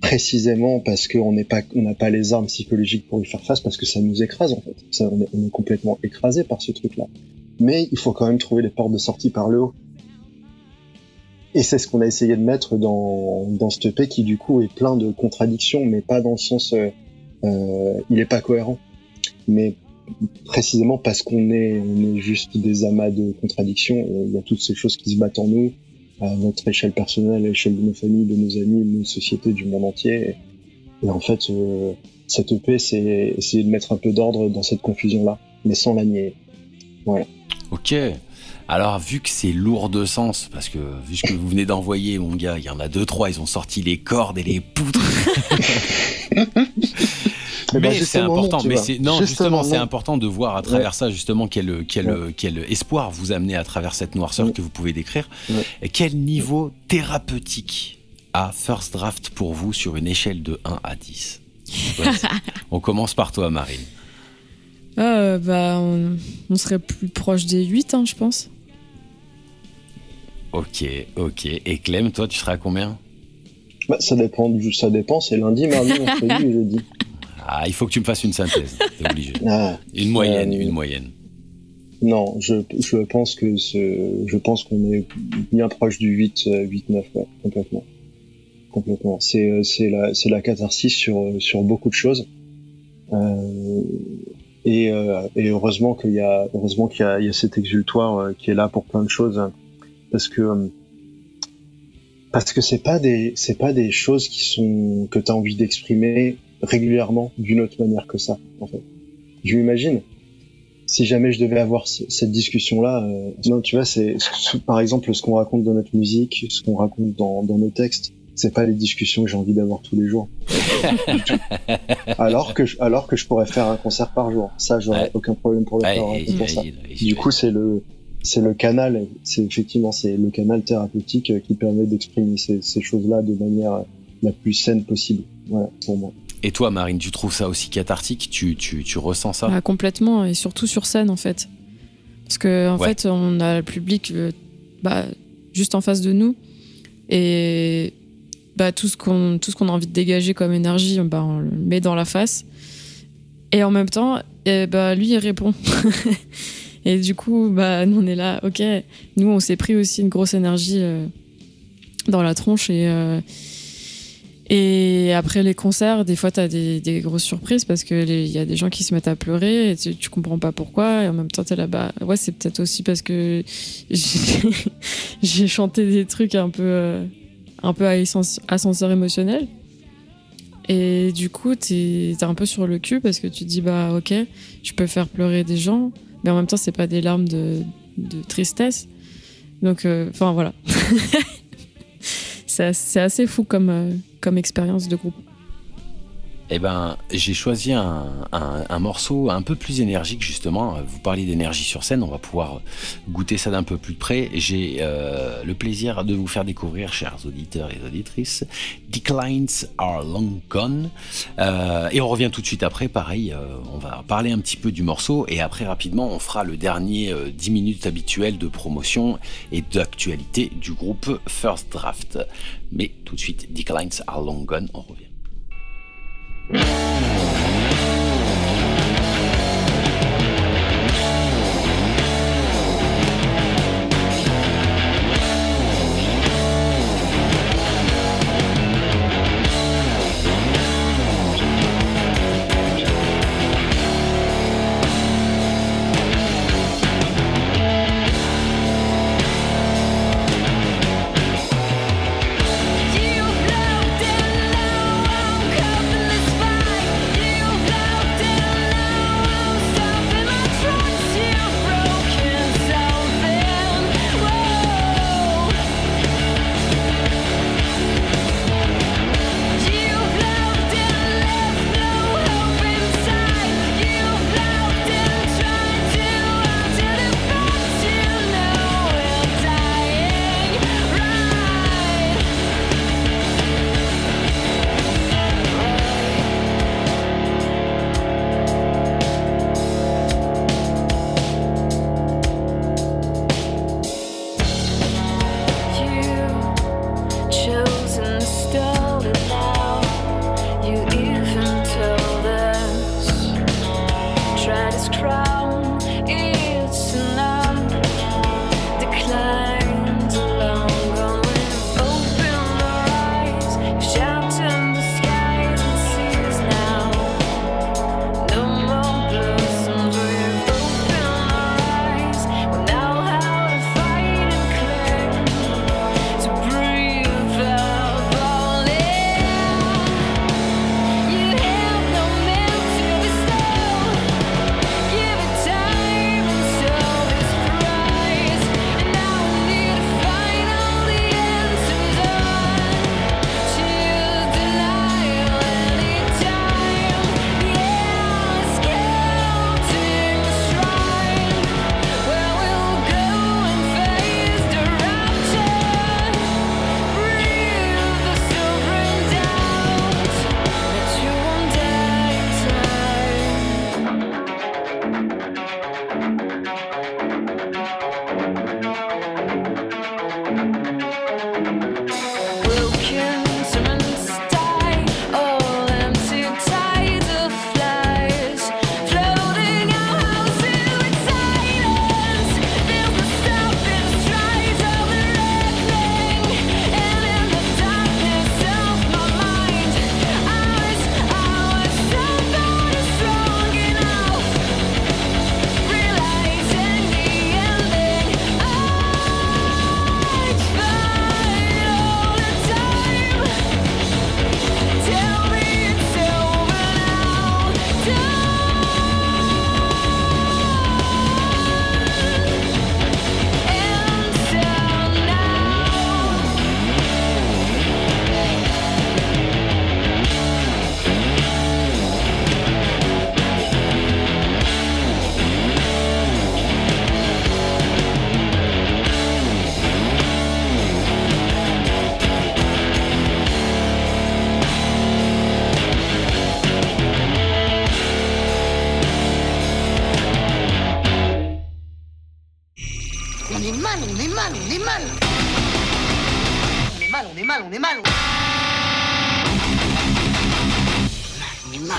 [SPEAKER 5] précisément parce qu'on n'est pas on n'a pas les armes psychologiques pour y faire face parce que ça nous écrase en fait. On, est, complètement écrasé par ce truc là mais il faut quand même trouver les portes de sortie par le haut. Et c'est ce qu'on a essayé de mettre dans dans ce EP qui du coup est plein de contradictions mais pas dans le sens euh, euh, il est pas cohérent. Mais précisément parce qu'on est on est juste des amas de contradictions il y a toutes ces choses qui se battent en nous à notre échelle personnelle, à l'échelle de nos familles, de nos amis, de nos sociétés, du monde entier. Et, en fait, euh, cette EP, c'est essayer de mettre un peu d'ordre dans cette confusion-là, mais sans la nier. Voilà.
[SPEAKER 3] Ok. Alors, vu que c'est lourd de sens, parce que vu ce que vous venez d'envoyer, mon gars, il y en a deux, trois, ils ont sorti les cordes et les poutres.
[SPEAKER 5] Ben,
[SPEAKER 3] mais c'est important. mais c'est non,
[SPEAKER 5] Justement,
[SPEAKER 3] justement, c'est important de voir à travers ça justement quel quel
[SPEAKER 5] Ouais.
[SPEAKER 3] quel espoir vous amenez à travers cette noirceur
[SPEAKER 5] Ouais.
[SPEAKER 3] que vous pouvez décrire.
[SPEAKER 5] Ouais.
[SPEAKER 3] Et quel niveau thérapeutique a First Draft pour vous sur une échelle de 1 à 10 Vas-y. On commence par toi, Marine.
[SPEAKER 4] Euh, bah, on, on serait plus proche des 8, hein, je pense.
[SPEAKER 3] Ok, ok. Et Clem, toi, tu serais à combien?
[SPEAKER 5] Bah, ça dépend, ça dépend, c'est lundi, mardi, mercredi et jeudi.
[SPEAKER 3] Ah, il faut que tu me fasses une synthèse. T'es obligé.
[SPEAKER 5] Ah,
[SPEAKER 3] Une moyenne,
[SPEAKER 5] Euh,
[SPEAKER 3] une moyenne.
[SPEAKER 5] non, je, je pense que ce, je pense qu'on est bien proche du 8, euh, 8, 9, ouais, complètement. Complètement. C'est, euh, c'est la, c'est la catharsis sur, euh, sur beaucoup de choses. Euh, et, euh, et heureusement qu'il y a, heureusement qu'il y a, il y a cet exultoire qui est là pour plein de choses. hein. Parce que, parce que c'est pas des, c'est pas des choses qui sont, que t'as envie d'exprimer régulièrement d'une autre manière que ça, en fait. Je m'imagine, si jamais je devais avoir ce- cette discussion-là, euh, non, tu vois, c'est ce- par exemple ce qu'on raconte dans notre musique, ce qu'on raconte dans, dans nos textes, c'est pas les discussions que j'ai envie d'avoir tous les jours. Alors que je, alors que je pourrais faire un concert par jour, ça j'aurais
[SPEAKER 3] Ouais.
[SPEAKER 5] aucun problème pour le
[SPEAKER 3] Ouais,
[SPEAKER 5] faire. hein,
[SPEAKER 3] et-
[SPEAKER 5] pour ça.
[SPEAKER 3] et-
[SPEAKER 5] Du coup, c'est le c'est le canal, c'est effectivement c'est le canal thérapeutique euh, qui permet d'exprimer ces, ces choses-là de manière la plus saine possible. Voilà, pour moi.
[SPEAKER 3] Et toi, Marine, tu trouves ça aussi cathartique? Tu, tu, tu ressens ça?
[SPEAKER 4] Ah, complètement, et surtout sur scène en fait. Parce que en
[SPEAKER 3] Ouais.
[SPEAKER 4] fait, on a le public euh, bah, juste en face de nous, et bah, tout ce qu'on a envie de dégager comme énergie, bah, on le met dans la face. Et en même temps, bah, lui il répond. et du coup, bah, nous on est là, ok. Nous on s'est pris aussi une grosse énergie euh, dans la tronche et euh, et après les concerts, des fois, tu as des, grosses surprises parce qu'il y a des gens qui se mettent à pleurer et tu, tu comprends pas pourquoi. Et en même temps, tu là-bas. Ouais, c'est peut-être aussi parce que j'ai chanté des trucs un peu, euh, un peu à ascenseur émotionnel. Et du coup, tu es, un peu sur le cul parce que tu te dis, bah, ok, je peux faire pleurer des gens, mais en même temps, c'est pas des larmes de, tristesse. Donc, euh, enfin, voilà. c'est assez- assez fou comme, euh, comme expérience de groupe.
[SPEAKER 3] Eh ben, j'ai choisi un, morceau un peu plus énergique, justement. Vous parliez d'énergie sur scène, on va pouvoir goûter ça d'un peu plus près. J'ai euh, le plaisir de vous faire découvrir, chers auditeurs et auditrices, Declines Are Long Gone. Euh, et on revient tout de suite après, pareil, euh, on va parler un petit peu du morceau et après, rapidement, on fera le dernier euh, 10 minutes habituel de promotion et d'actualité du groupe First Draft. Mais tout de suite, Declines Are Long Gone, on revient.
[SPEAKER 7] You
[SPEAKER 6] mal, on est mal, on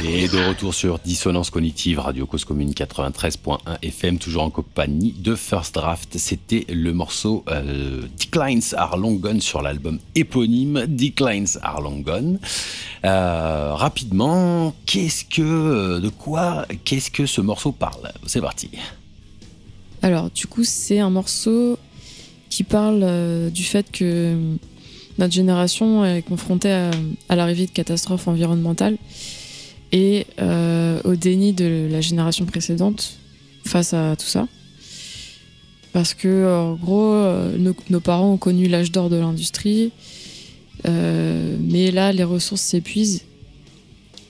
[SPEAKER 3] Et de retour sur Dissonance Cognitive, Radio Cause Commune 93.1 FM, toujours en compagnie de First Draft. C'était le morceau euh, Declines Are Long Gone sur l'album éponyme Declines Are Long Gone. Euh, rapidement, qu'est-ce que, de quoi, qu'est-ce que ce morceau parle? C'est parti.
[SPEAKER 4] Alors, du coup, c'est un morceau qui parle euh, du fait que notre génération est confrontée à, l'arrivée de catastrophes environnementales et euh, au déni de la génération précédente face à tout ça. Parce que, en gros, euh, nos, parents ont connu l'âge d'or de l'industrie, euh, mais là, les ressources s'épuisent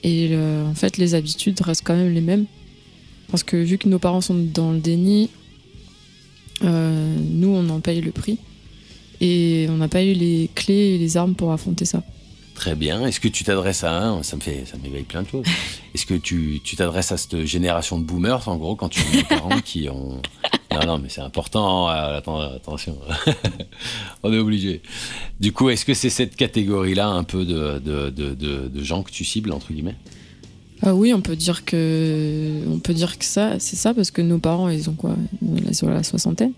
[SPEAKER 4] et en fait, les habitudes restent quand même les mêmes. Parce que vu que nos parents sont dans le déni, nous, on en paye le prix. Et on n'a pas eu les clés et les armes pour affronter ça.
[SPEAKER 3] Très bien. Est-ce que tu t'adresses à un Ça me fait, ça m'éveille plein de choses. Est-ce que tu tu t'adresses à cette génération de boomers, en gros, quand tu dis parents qui ont. Non, non, mais c'est important. attends, attention. On est obligé. Du coup, est-ce que c'est cette catégorie-là, un peu de, de, de, de, de gens que tu cibles, entre guillemets?
[SPEAKER 4] Ah oui, on peut dire que, on peut dire que ça, c'est ça, parce que nos parents, ils ont quoi? Ils sont sur la soixantaine.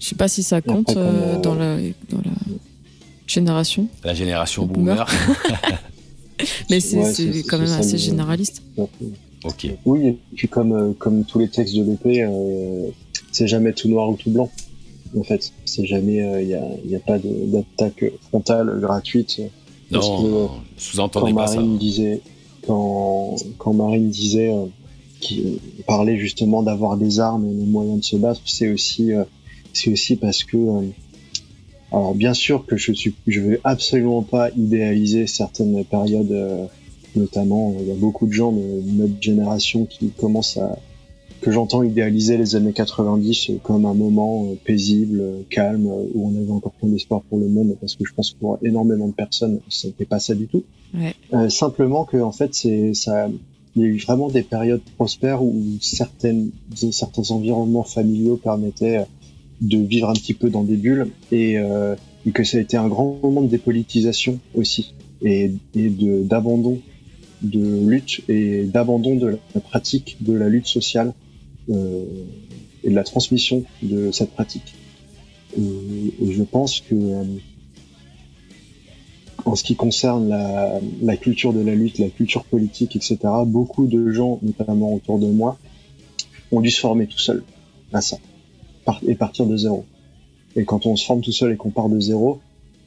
[SPEAKER 4] Je sais pas si ça compte euh,
[SPEAKER 5] euh,
[SPEAKER 4] dans, la, dans la génération,
[SPEAKER 3] La génération boomer.
[SPEAKER 4] mais c'est
[SPEAKER 5] Ouais,
[SPEAKER 4] quand même
[SPEAKER 5] ça,
[SPEAKER 4] assez généraliste.
[SPEAKER 3] ok.
[SPEAKER 5] Oui, et puis comme, euh, comme tous les textes de l'EP, euh, c'est jamais tout noir ou tout blanc. En fait, c'est jamais, il n'y a, y a pas d'attaque frontale gratuite.
[SPEAKER 3] Non,
[SPEAKER 5] que,
[SPEAKER 3] non, sous-entendez
[SPEAKER 5] quand
[SPEAKER 3] pas ça.
[SPEAKER 5] Marine disait, quand, quand Marine disait, euh, qu'il parlait justement d'avoir des armes et les moyens de se battre, c'est aussi, euh, c'est aussi parce que, euh, alors bien sûr que je suis, je veux absolument pas idéaliser certaines périodes, euh, notamment, il y a beaucoup de gens de notre génération qui commencent à, que j'entends idéaliser les années 90 comme un moment euh, paisible, euh, calme, euh, où on avait encore plein d'espoir pour le monde, parce que je pense que pour énormément de personnes, c'était pas ça du tout.
[SPEAKER 4] Ouais.
[SPEAKER 5] Euh, simplement que en fait, c'est ça. Il y a eu vraiment des périodes prospères où certaines, certains environnements familiaux permettaient euh, de vivre un petit peu dans des bulles et, euh, et que ça a été un grand moment de dépolitisation aussi et, et de d'abandon de lutte et d'abandon de la pratique de la lutte sociale euh, et de la transmission de cette pratique. Et, et je pense que euh, en ce qui concerne la, la culture de la lutte, la culture politique, etc., beaucoup de gens, notamment autour de moi, ont dû se former tout seuls à ça par- et partir de zéro. Et quand on se forme tout seul et qu'on part de zéro,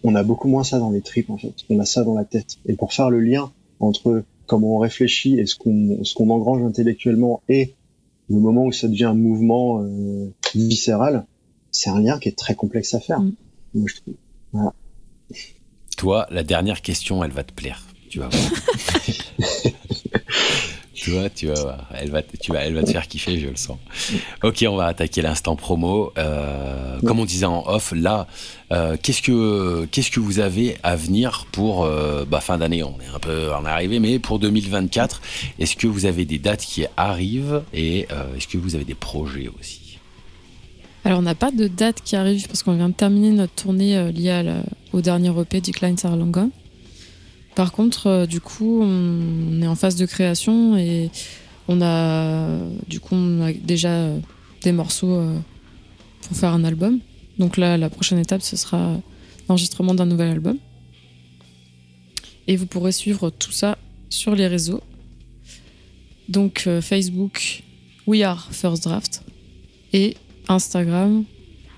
[SPEAKER 5] on a beaucoup moins ça dans les tripes en fait. On a ça dans la tête. Et pour faire le lien entre comment on réfléchit et ce qu'on ce qu'on engrange intellectuellement et le moment où ça devient un mouvement euh, viscéral, c'est un lien qui est très complexe à faire.
[SPEAKER 4] Mm.
[SPEAKER 5] Moi, je trouve.
[SPEAKER 3] Toi, la dernière question, elle va te plaire. Tu vas voir. tu vois, tu vas voir. Elle va, elle va te faire kiffer, je le sens. Ok, on va attaquer l'instant promo. Euh, comme on disait en off, là, euh, qu'est-ce que vous avez à venir pour euh, bah, fin d'année? On est un peu en arrivée, mais pour 2024, est-ce que vous avez des dates qui arrivent et est-ce que vous avez des projets aussi?
[SPEAKER 4] Alors, on n'a pas de date qui arrive parce qu'on vient de terminer notre tournée liée au dernier EP Declines Are Long Gone. Par contre, euh, du coup, on est en phase de création et on a, du coup, on a déjà euh, des morceaux euh, pour faire un album. Donc là, la prochaine étape, ce sera l'enregistrement d'un nouvel album. Et vous pourrez suivre tout ça sur les réseaux. Donc euh, Facebook, We Are First Draft et Instagram,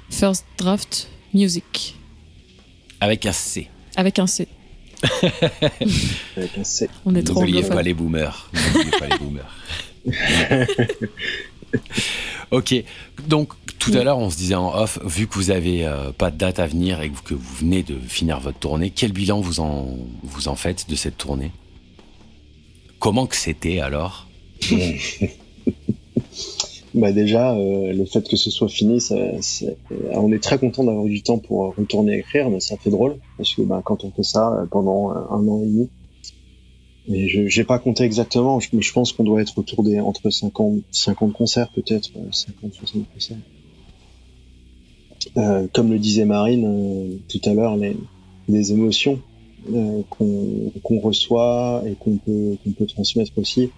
[SPEAKER 4] First Draft Music,
[SPEAKER 3] Avec un C.
[SPEAKER 4] avec un C.
[SPEAKER 5] Avec un C.
[SPEAKER 4] On est trop
[SPEAKER 3] N'oubliez
[SPEAKER 4] anglophone.
[SPEAKER 3] pas les boomers. N'oubliez pas les boomers. ok, donc tout à l'heure on se disait en off, vu que vous avez euh, pas de date à venir et que vous venez de finir votre tournée, quel bilan vous en, vous en faites de cette tournée? Comment que c'était alors?
[SPEAKER 5] Bah déjà, euh, le fait que ce soit fini, ça, euh, on est très content d'avoir du temps pour euh, retourner écrire, mais ça fait drôle parce que bah, quand on fait ça euh, pendant un an et demi, je j'ai pas compté exactement, mais je pense qu'on doit être autour des entre 50 50 concerts peut-être, euh, 50 60 concerts. euh, comme le disait Marine euh, tout à l'heure, les, les émotions euh, qu'on qu'on reçoit et qu'on peut, qu'on peut transmettre aussi.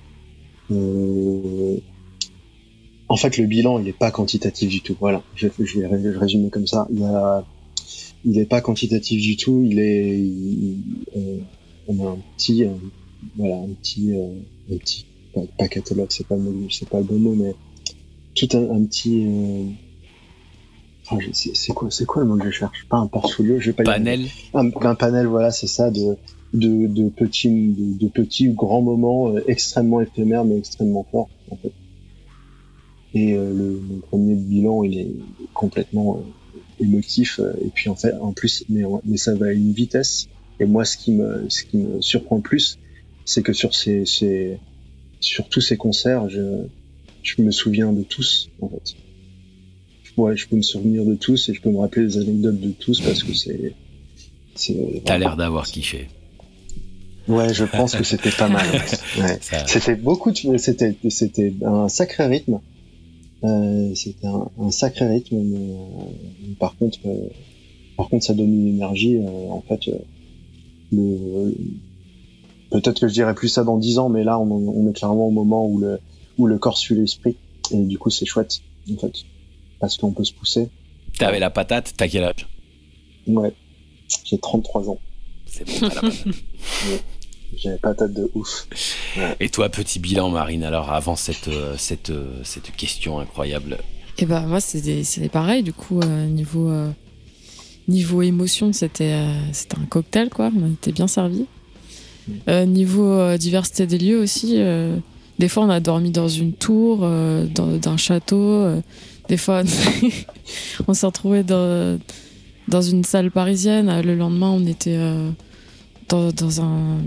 [SPEAKER 5] Euh, en fait, le bilan, il n'est pas quantitatif du tout. Voilà, je, je vais ré- résumer comme ça. Il a, il n'est pas quantitatif du tout. Il est, il- on, on a un petit, euh, voilà, un petit, euh, un petit, pas, pas catalogue, c'est pas le c'est pas le bon mot, mais tout un, un petit. Euh, enfin, c'est quoi, c'est quoi le mot que je cherche? Pas un portfolio, je vais pas.
[SPEAKER 3] Panel.
[SPEAKER 5] un, un panel, voilà, c'est ça, de, de, de petits, de, de petits ou grands moments euh, extrêmement éphémères mais extrêmement forts, en fait. Et euh, le, premier bilan, il est complètement euh, émotif. euh, et puis en fait, en plus, mais, mais ça va à une vitesse. Et moi, ce qui me, ce qui me surprend le plus, c'est que sur ces, ces, sur tous ces concerts, je, je me souviens de tous, en fait. Ouais, je peux me souvenir de tous et je peux me rappeler les anecdotes de tous parce que c'est.
[SPEAKER 3] T'as l'air d'avoir kiffé.
[SPEAKER 5] Ouais, je pense que c'était pas mal. ouais. Ouais.
[SPEAKER 3] Ça-
[SPEAKER 5] C'était beaucoup de, c'était, c'était un sacré rythme. Euh, c'était un, un sacré rythme, mais, euh, par contre, euh, par contre, ça donne une énergie. euh, en fait, euh, le, peut-être que je dirais plus ça dans dix ans, mais là, on, on est clairement au moment où le, où le corps suit l'esprit, et du coup, c'est chouette, en fait, parce qu'on peut se pousser.
[SPEAKER 3] T'avais la patate, t'as quel âge?
[SPEAKER 5] Ouais, j'ai 33 ans,
[SPEAKER 3] C'est bon, t'as la patate.
[SPEAKER 5] j'ai la patate de ouf.
[SPEAKER 3] Et toi, petit bilan, Marine, alors avant cette, euh, cette, euh, cette question incroyable?
[SPEAKER 4] Et bah moi c'était pareil du coup euh, niveau euh, niveau émotion c'était euh, c'était un cocktail quoi on était bien servi. Euh, niveau euh, diversité des lieux aussi euh, des fois on a dormi dans une tour euh, dans d'un château euh, des fois on s'est retrouvé dans dans une salle parisienne le lendemain on était euh, dans, dans un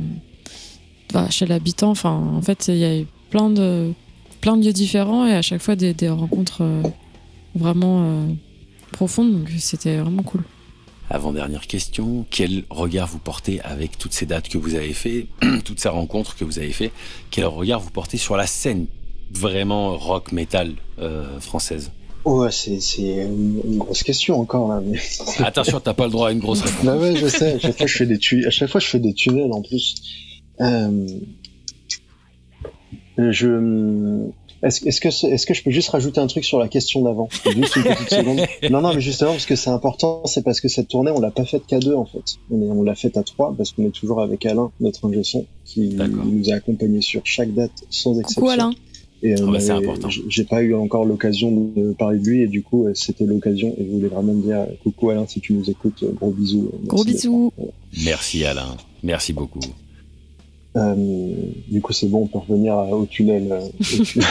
[SPEAKER 4] bah, chez l'habitant enfin en fait il y avait plein de plein de lieux différents et à chaque fois des, des rencontres euh, vraiment euh, profondes donc c'était vraiment cool
[SPEAKER 3] Avant-dernière question, quel regard vous portez avec toutes ces dates que vous avez fait, toutes ces rencontres que vous avez fait, quel regard vous portez sur la scène vraiment rock metal euh, française?
[SPEAKER 5] Ouais, c'est, c'est une, une grosse question encore là, mais.
[SPEAKER 3] Attention, t'as pas le droit à une grosse réponse.
[SPEAKER 5] Bah ouais, je sais. À chaque fois, je fais des tu... à chaque fois, je fais des tunnels en plus. Euh... Je. Est-ce que c'est- est-ce que je peux juste rajouter un truc sur la question d'avant? Juste une petite seconde. Non, non, mais justement parce que c'est important, c'est parce que cette tournée, on l'a pas faite qu'à deux en fait. On, est- on l'a faite à trois parce qu'on est toujours avec Alain, notre ingé son, qui nous a accompagnés sur chaque date sans exception.
[SPEAKER 4] coucou Alain
[SPEAKER 5] Et
[SPEAKER 3] Ah
[SPEAKER 5] euh,
[SPEAKER 3] bah, c'est
[SPEAKER 5] mais
[SPEAKER 3] important.
[SPEAKER 5] J'ai pas eu encore l'occasion de parler de lui et du coup euh, c'était l'occasion et je voulais vraiment dire euh, coucou Alain si tu nous écoutes, euh, gros bisous. euh,
[SPEAKER 4] gros
[SPEAKER 5] merci
[SPEAKER 4] bisous
[SPEAKER 3] Merci Alain, merci beaucoup.
[SPEAKER 5] Euh, du coup, c'est bon, on peut revenir au tunnel. euh, au tunnel.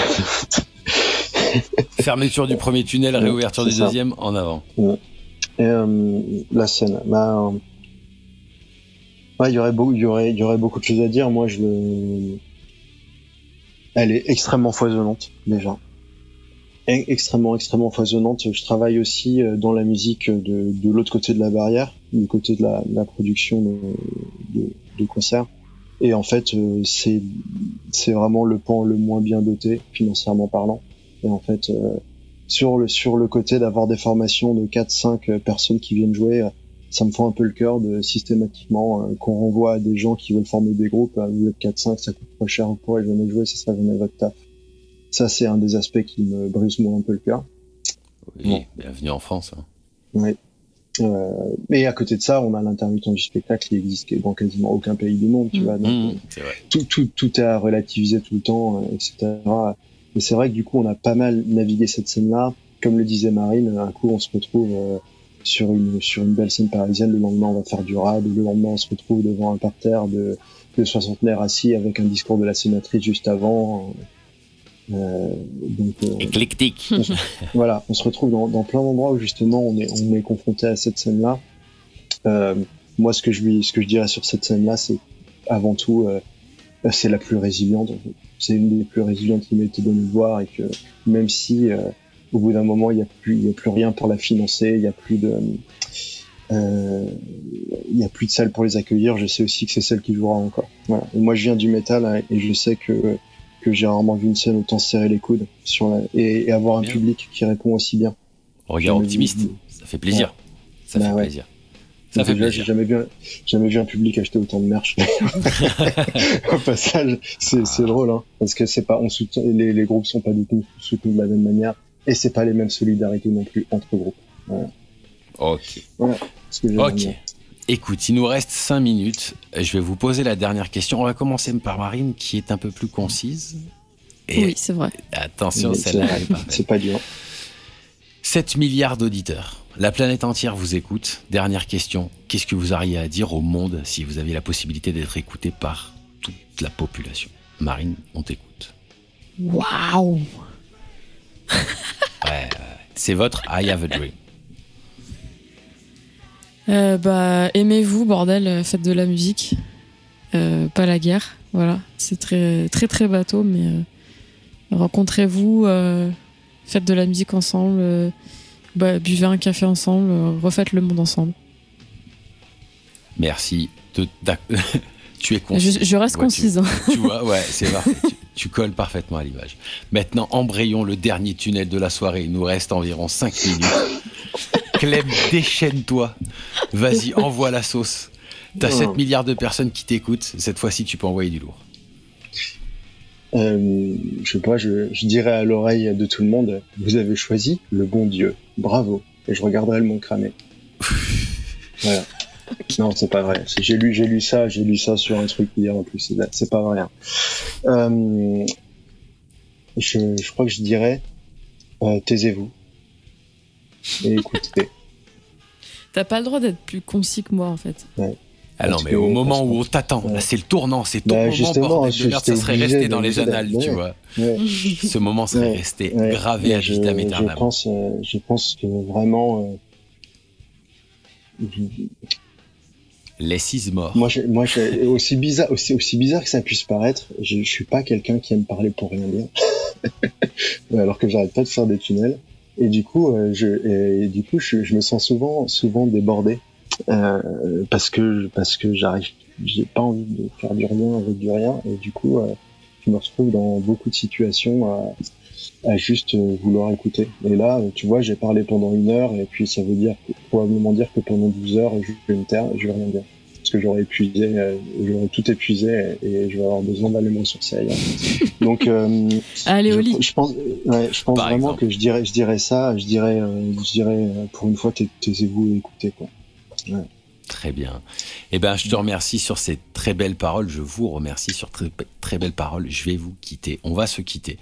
[SPEAKER 3] Fermeture du premier tunnel, réouverture du
[SPEAKER 5] ça.
[SPEAKER 3] deuxième, en avant.
[SPEAKER 5] Et, euh, la scène, bah, euh, ouais, il y aurait beaucoup, il y aurait, il y aurait beaucoup de choses à dire. Moi, je le, elle est extrêmement foisonnante déjà, E- extrêmement, extrêmement foisonnante. Je travaille aussi dans la musique de, de l'autre côté de la barrière, du côté de la, de la production de, de, de concerts. Et en fait, euh, c'est, c'est vraiment le pan le moins bien doté financièrement parlant. Et en fait. euh, sur le sur le côté d'avoir des formations de 4 5 personnes qui viennent jouer euh, ça me fend un peu le cœur de systématiquement qu'on renvoie à des gens qui veulent former des groupes vous êtes 4 5 ça coûte trop cher vous pourrez jamais jouer c'est ça jamais votre taf ça c'est un des aspects qui me brise moi un peu le cœur
[SPEAKER 3] Oui,
[SPEAKER 5] Bon.
[SPEAKER 3] bienvenue en France. hein.
[SPEAKER 5] euh, mais à côté de ça on a l'intermittent du spectacle qui existe dans quasiment aucun pays du monde tu
[SPEAKER 4] Mm.
[SPEAKER 5] vois donc,
[SPEAKER 3] Mmh, c'est vrai.
[SPEAKER 5] tout, tout, tout est à relativiser tout le temps, euh, etc. Et c'est vrai que du coup, on a pas mal navigué cette scène-là. Comme le disait Marine, un coup, on se retrouve euh, sur une sur une belle scène parisienne. Le lendemain, on va faire du rad. Le lendemain, on se retrouve devant un parterre de, de soixantenaires assis avec un discours de la sénatrice juste avant. Euh, donc, euh,
[SPEAKER 3] Éclectique.
[SPEAKER 5] voilà, on se retrouve dans, dans plein d'endroits où justement on est, on est confronté à cette scène-là. Euh, moi, ce que je lui, ce que je dirais sur cette scène-là, c'est avant tout, euh, c'est la plus résiliente. C'est une des plus résilientes qui m'a été donnée de voir et que même si euh, au bout d'un moment il n'y a plus, y a plus rien pour la financer, il y a plus de, euh, il y a plus de salle pour les accueillir. Je sais aussi que c'est celle qui jouera encore. Voilà. Et moi, je viens du métal hein, et je sais que que j'ai rarement vu une scène autant se serrer les coudes sur la, et, et avoir un
[SPEAKER 3] Bien.
[SPEAKER 5] public qui répond aussi bien.
[SPEAKER 3] Regard optimiste. Ça fait plaisir. Ça
[SPEAKER 5] Bah
[SPEAKER 3] fait
[SPEAKER 5] ouais.
[SPEAKER 3] plaisir. Ça fait
[SPEAKER 5] Déjà,
[SPEAKER 3] plaisir.
[SPEAKER 5] J'ai jamais vu, un- jamais vu un public acheter autant de merch. Au passage, c'est c'est drôle, hein, parce que c'est pas, on soutient, les, les groupes sont pas du tout soutenus de la même manière, et c'est pas les mêmes solidarités non plus entre groupes.
[SPEAKER 3] Ok.
[SPEAKER 5] Ce que j'aime
[SPEAKER 3] Ok. Écoute, il nous reste 5 minutes. Je vais vous poser la dernière question. On va commencer par Marine, qui est un peu plus concise. Et
[SPEAKER 4] Oui, c'est vrai.
[SPEAKER 3] attention, celle-là,
[SPEAKER 5] c'est-
[SPEAKER 3] pas faite.
[SPEAKER 5] C'est pas dur.
[SPEAKER 3] 7 milliards d'auditeurs. La planète entière vous écoute. Dernière question. Qu'est-ce que vous auriez à dire au monde si vous aviez la possibilité d'être écouté par toute la population? Marine, on t'écoute.
[SPEAKER 4] Waouh
[SPEAKER 3] Ouais, ouais. c'est votre I have a dream.
[SPEAKER 4] Euh, Bah, aimez-vous, bordel, euh, faites de la musique. Euh, pas la guerre. Voilà. C'est très, très, très bateau, mais euh, rencontrez-vous, faites de la musique ensemble, bah, buvez un café ensemble, refaites le monde ensemble.
[SPEAKER 3] Merci. de- tu es
[SPEAKER 4] Je,
[SPEAKER 3] concise.
[SPEAKER 4] je reste
[SPEAKER 3] Ouais,
[SPEAKER 4] concise. hein.
[SPEAKER 3] Tu vois, ouais, c'est parfait. Tu, tu colles parfaitement à l'image. Maintenant, embrayons le dernier tunnel de la soirée. Il nous reste environ 5 minutes. Clem, déchaîne-toi. Vas-y, envoie la sauce. T'as
[SPEAKER 5] Oh.
[SPEAKER 3] 7 milliards de personnes qui t'écoutent. Cette fois-ci, tu peux envoyer du lourd.
[SPEAKER 5] Euh, je sais pas, je, je dirais à l'oreille de tout le monde, vous avez choisi le bon Dieu. Bravo. Et je regarderai le monde cramé. voilà. Non, c'est pas vrai. J'ai lu, j'ai lu ça, j'ai lu ça sur un truc hier en plus. C'est- pas vrai. hein. Euh, je, je crois que je dirais, euh, taisez-vous et écoutez.
[SPEAKER 4] T'as pas le droit d'être plus concis que moi, en fait.
[SPEAKER 3] Ah non, mais
[SPEAKER 5] que-
[SPEAKER 3] au moment où on t'attend,
[SPEAKER 5] Ouais.
[SPEAKER 3] c'est le tournant, c'est ton
[SPEAKER 5] Bah,
[SPEAKER 3] moment,
[SPEAKER 5] justement,
[SPEAKER 3] bordel
[SPEAKER 5] je-
[SPEAKER 3] de merde, ça serait resté dans les annales, tu
[SPEAKER 5] ouais.
[SPEAKER 3] vois.
[SPEAKER 5] Ouais.
[SPEAKER 3] Ce moment serait
[SPEAKER 5] Ouais,
[SPEAKER 3] resté
[SPEAKER 5] Ouais.
[SPEAKER 3] gravé à
[SPEAKER 5] je,
[SPEAKER 3] vitam
[SPEAKER 5] je
[SPEAKER 3] aeternam.
[SPEAKER 5] pense, euh, je pense que vraiment, euh, je-
[SPEAKER 3] Les is mort.
[SPEAKER 5] Moi, je, moi, je, aussi bizarre, aussi, aussi bizarre que ça puisse paraître, je, je suis pas quelqu'un qui aime parler pour rien dire. Alors que j'arrête pas de faire des tunnels. Et du coup, euh, je, et, du coup, je, je me sens souvent, souvent débordé euh, parce que, parce que j'arrive, j'ai pas envie de faire du rien avec du rien. Et du coup, euh, je me retrouve dans beaucoup de situations à, juste euh, vouloir écouter. Et là, tu vois, j'ai parlé pendant une heure et puis ça veut dire probablement dire que pendant 12 heures, je vais me taire et je vais rien dire parce que j'aurais épuisé, euh, j'aurais tout épuisé et, je vais avoir besoin d'aller me ressourcer ailleurs. Donc, euh,
[SPEAKER 4] Allez,
[SPEAKER 5] je,
[SPEAKER 4] au lit.
[SPEAKER 5] je pense, ouais, je pense
[SPEAKER 3] Par
[SPEAKER 5] vraiment
[SPEAKER 3] exemple.
[SPEAKER 5] que je dirais, je dirais ça, je dirais, euh, je dirais euh, pour une fois, tais- taisez-vous et écoutez quoi.
[SPEAKER 3] Très bien. Eh ben, je te remercie sur ces très belles paroles. Je vous remercie sur très, très belles paroles. Je vais vous quitter. On va se quitter.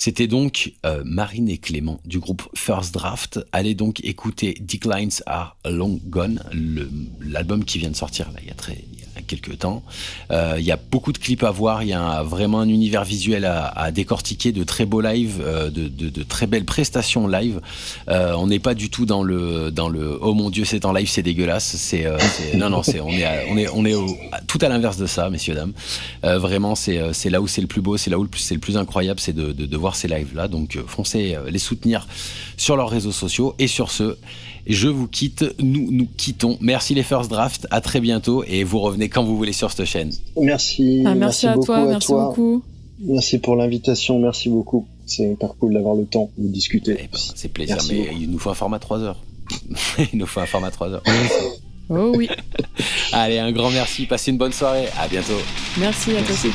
[SPEAKER 3] C'était donc euh, Marine et Clément du groupe First Draft. Allez donc écouter Declines Are Long Gone, l'album qui vient de sortir là, il y a très il y a quelques temps. Euh, il y a beaucoup de clips à voir. Il y a vraiment un univers visuel à, décortiquer, de très beaux lives, euh, de, très belles prestations live. On n'est pas du tout dans le dans le oh mon dieu c'est en live c'est dégueulasse. C'est non non on est on est on est au- tout à l'inverse de ça messieurs dames. Vraiment c'est là où c'est le plus beau, c'est là où c'est le plus incroyable, c'est de, de voir ces lives là. Donc euh, foncez euh, les soutenir sur leurs réseaux sociaux et sur ce je vous quitte, nous nous quittons. Merci les First Draft, à très bientôt et vous revenez quand vous voulez sur cette chaîne.
[SPEAKER 5] Merci,
[SPEAKER 4] Ah, merci, à
[SPEAKER 5] beaucoup
[SPEAKER 4] toi,
[SPEAKER 5] à
[SPEAKER 4] merci
[SPEAKER 5] toi.
[SPEAKER 4] beaucoup.
[SPEAKER 5] Merci pour l'invitation, merci beaucoup. C'est hyper cool d'avoir le temps de discuter.
[SPEAKER 3] Eh ben, c'est plaisir,
[SPEAKER 5] Merci
[SPEAKER 3] mais
[SPEAKER 5] beaucoup.
[SPEAKER 3] il nous faut un format 3 heures. il nous faut un format 3 heures.
[SPEAKER 4] Oh oui.
[SPEAKER 3] Allez, un grand merci, passez une bonne soirée, à bientôt.
[SPEAKER 4] Merci à toi aussi.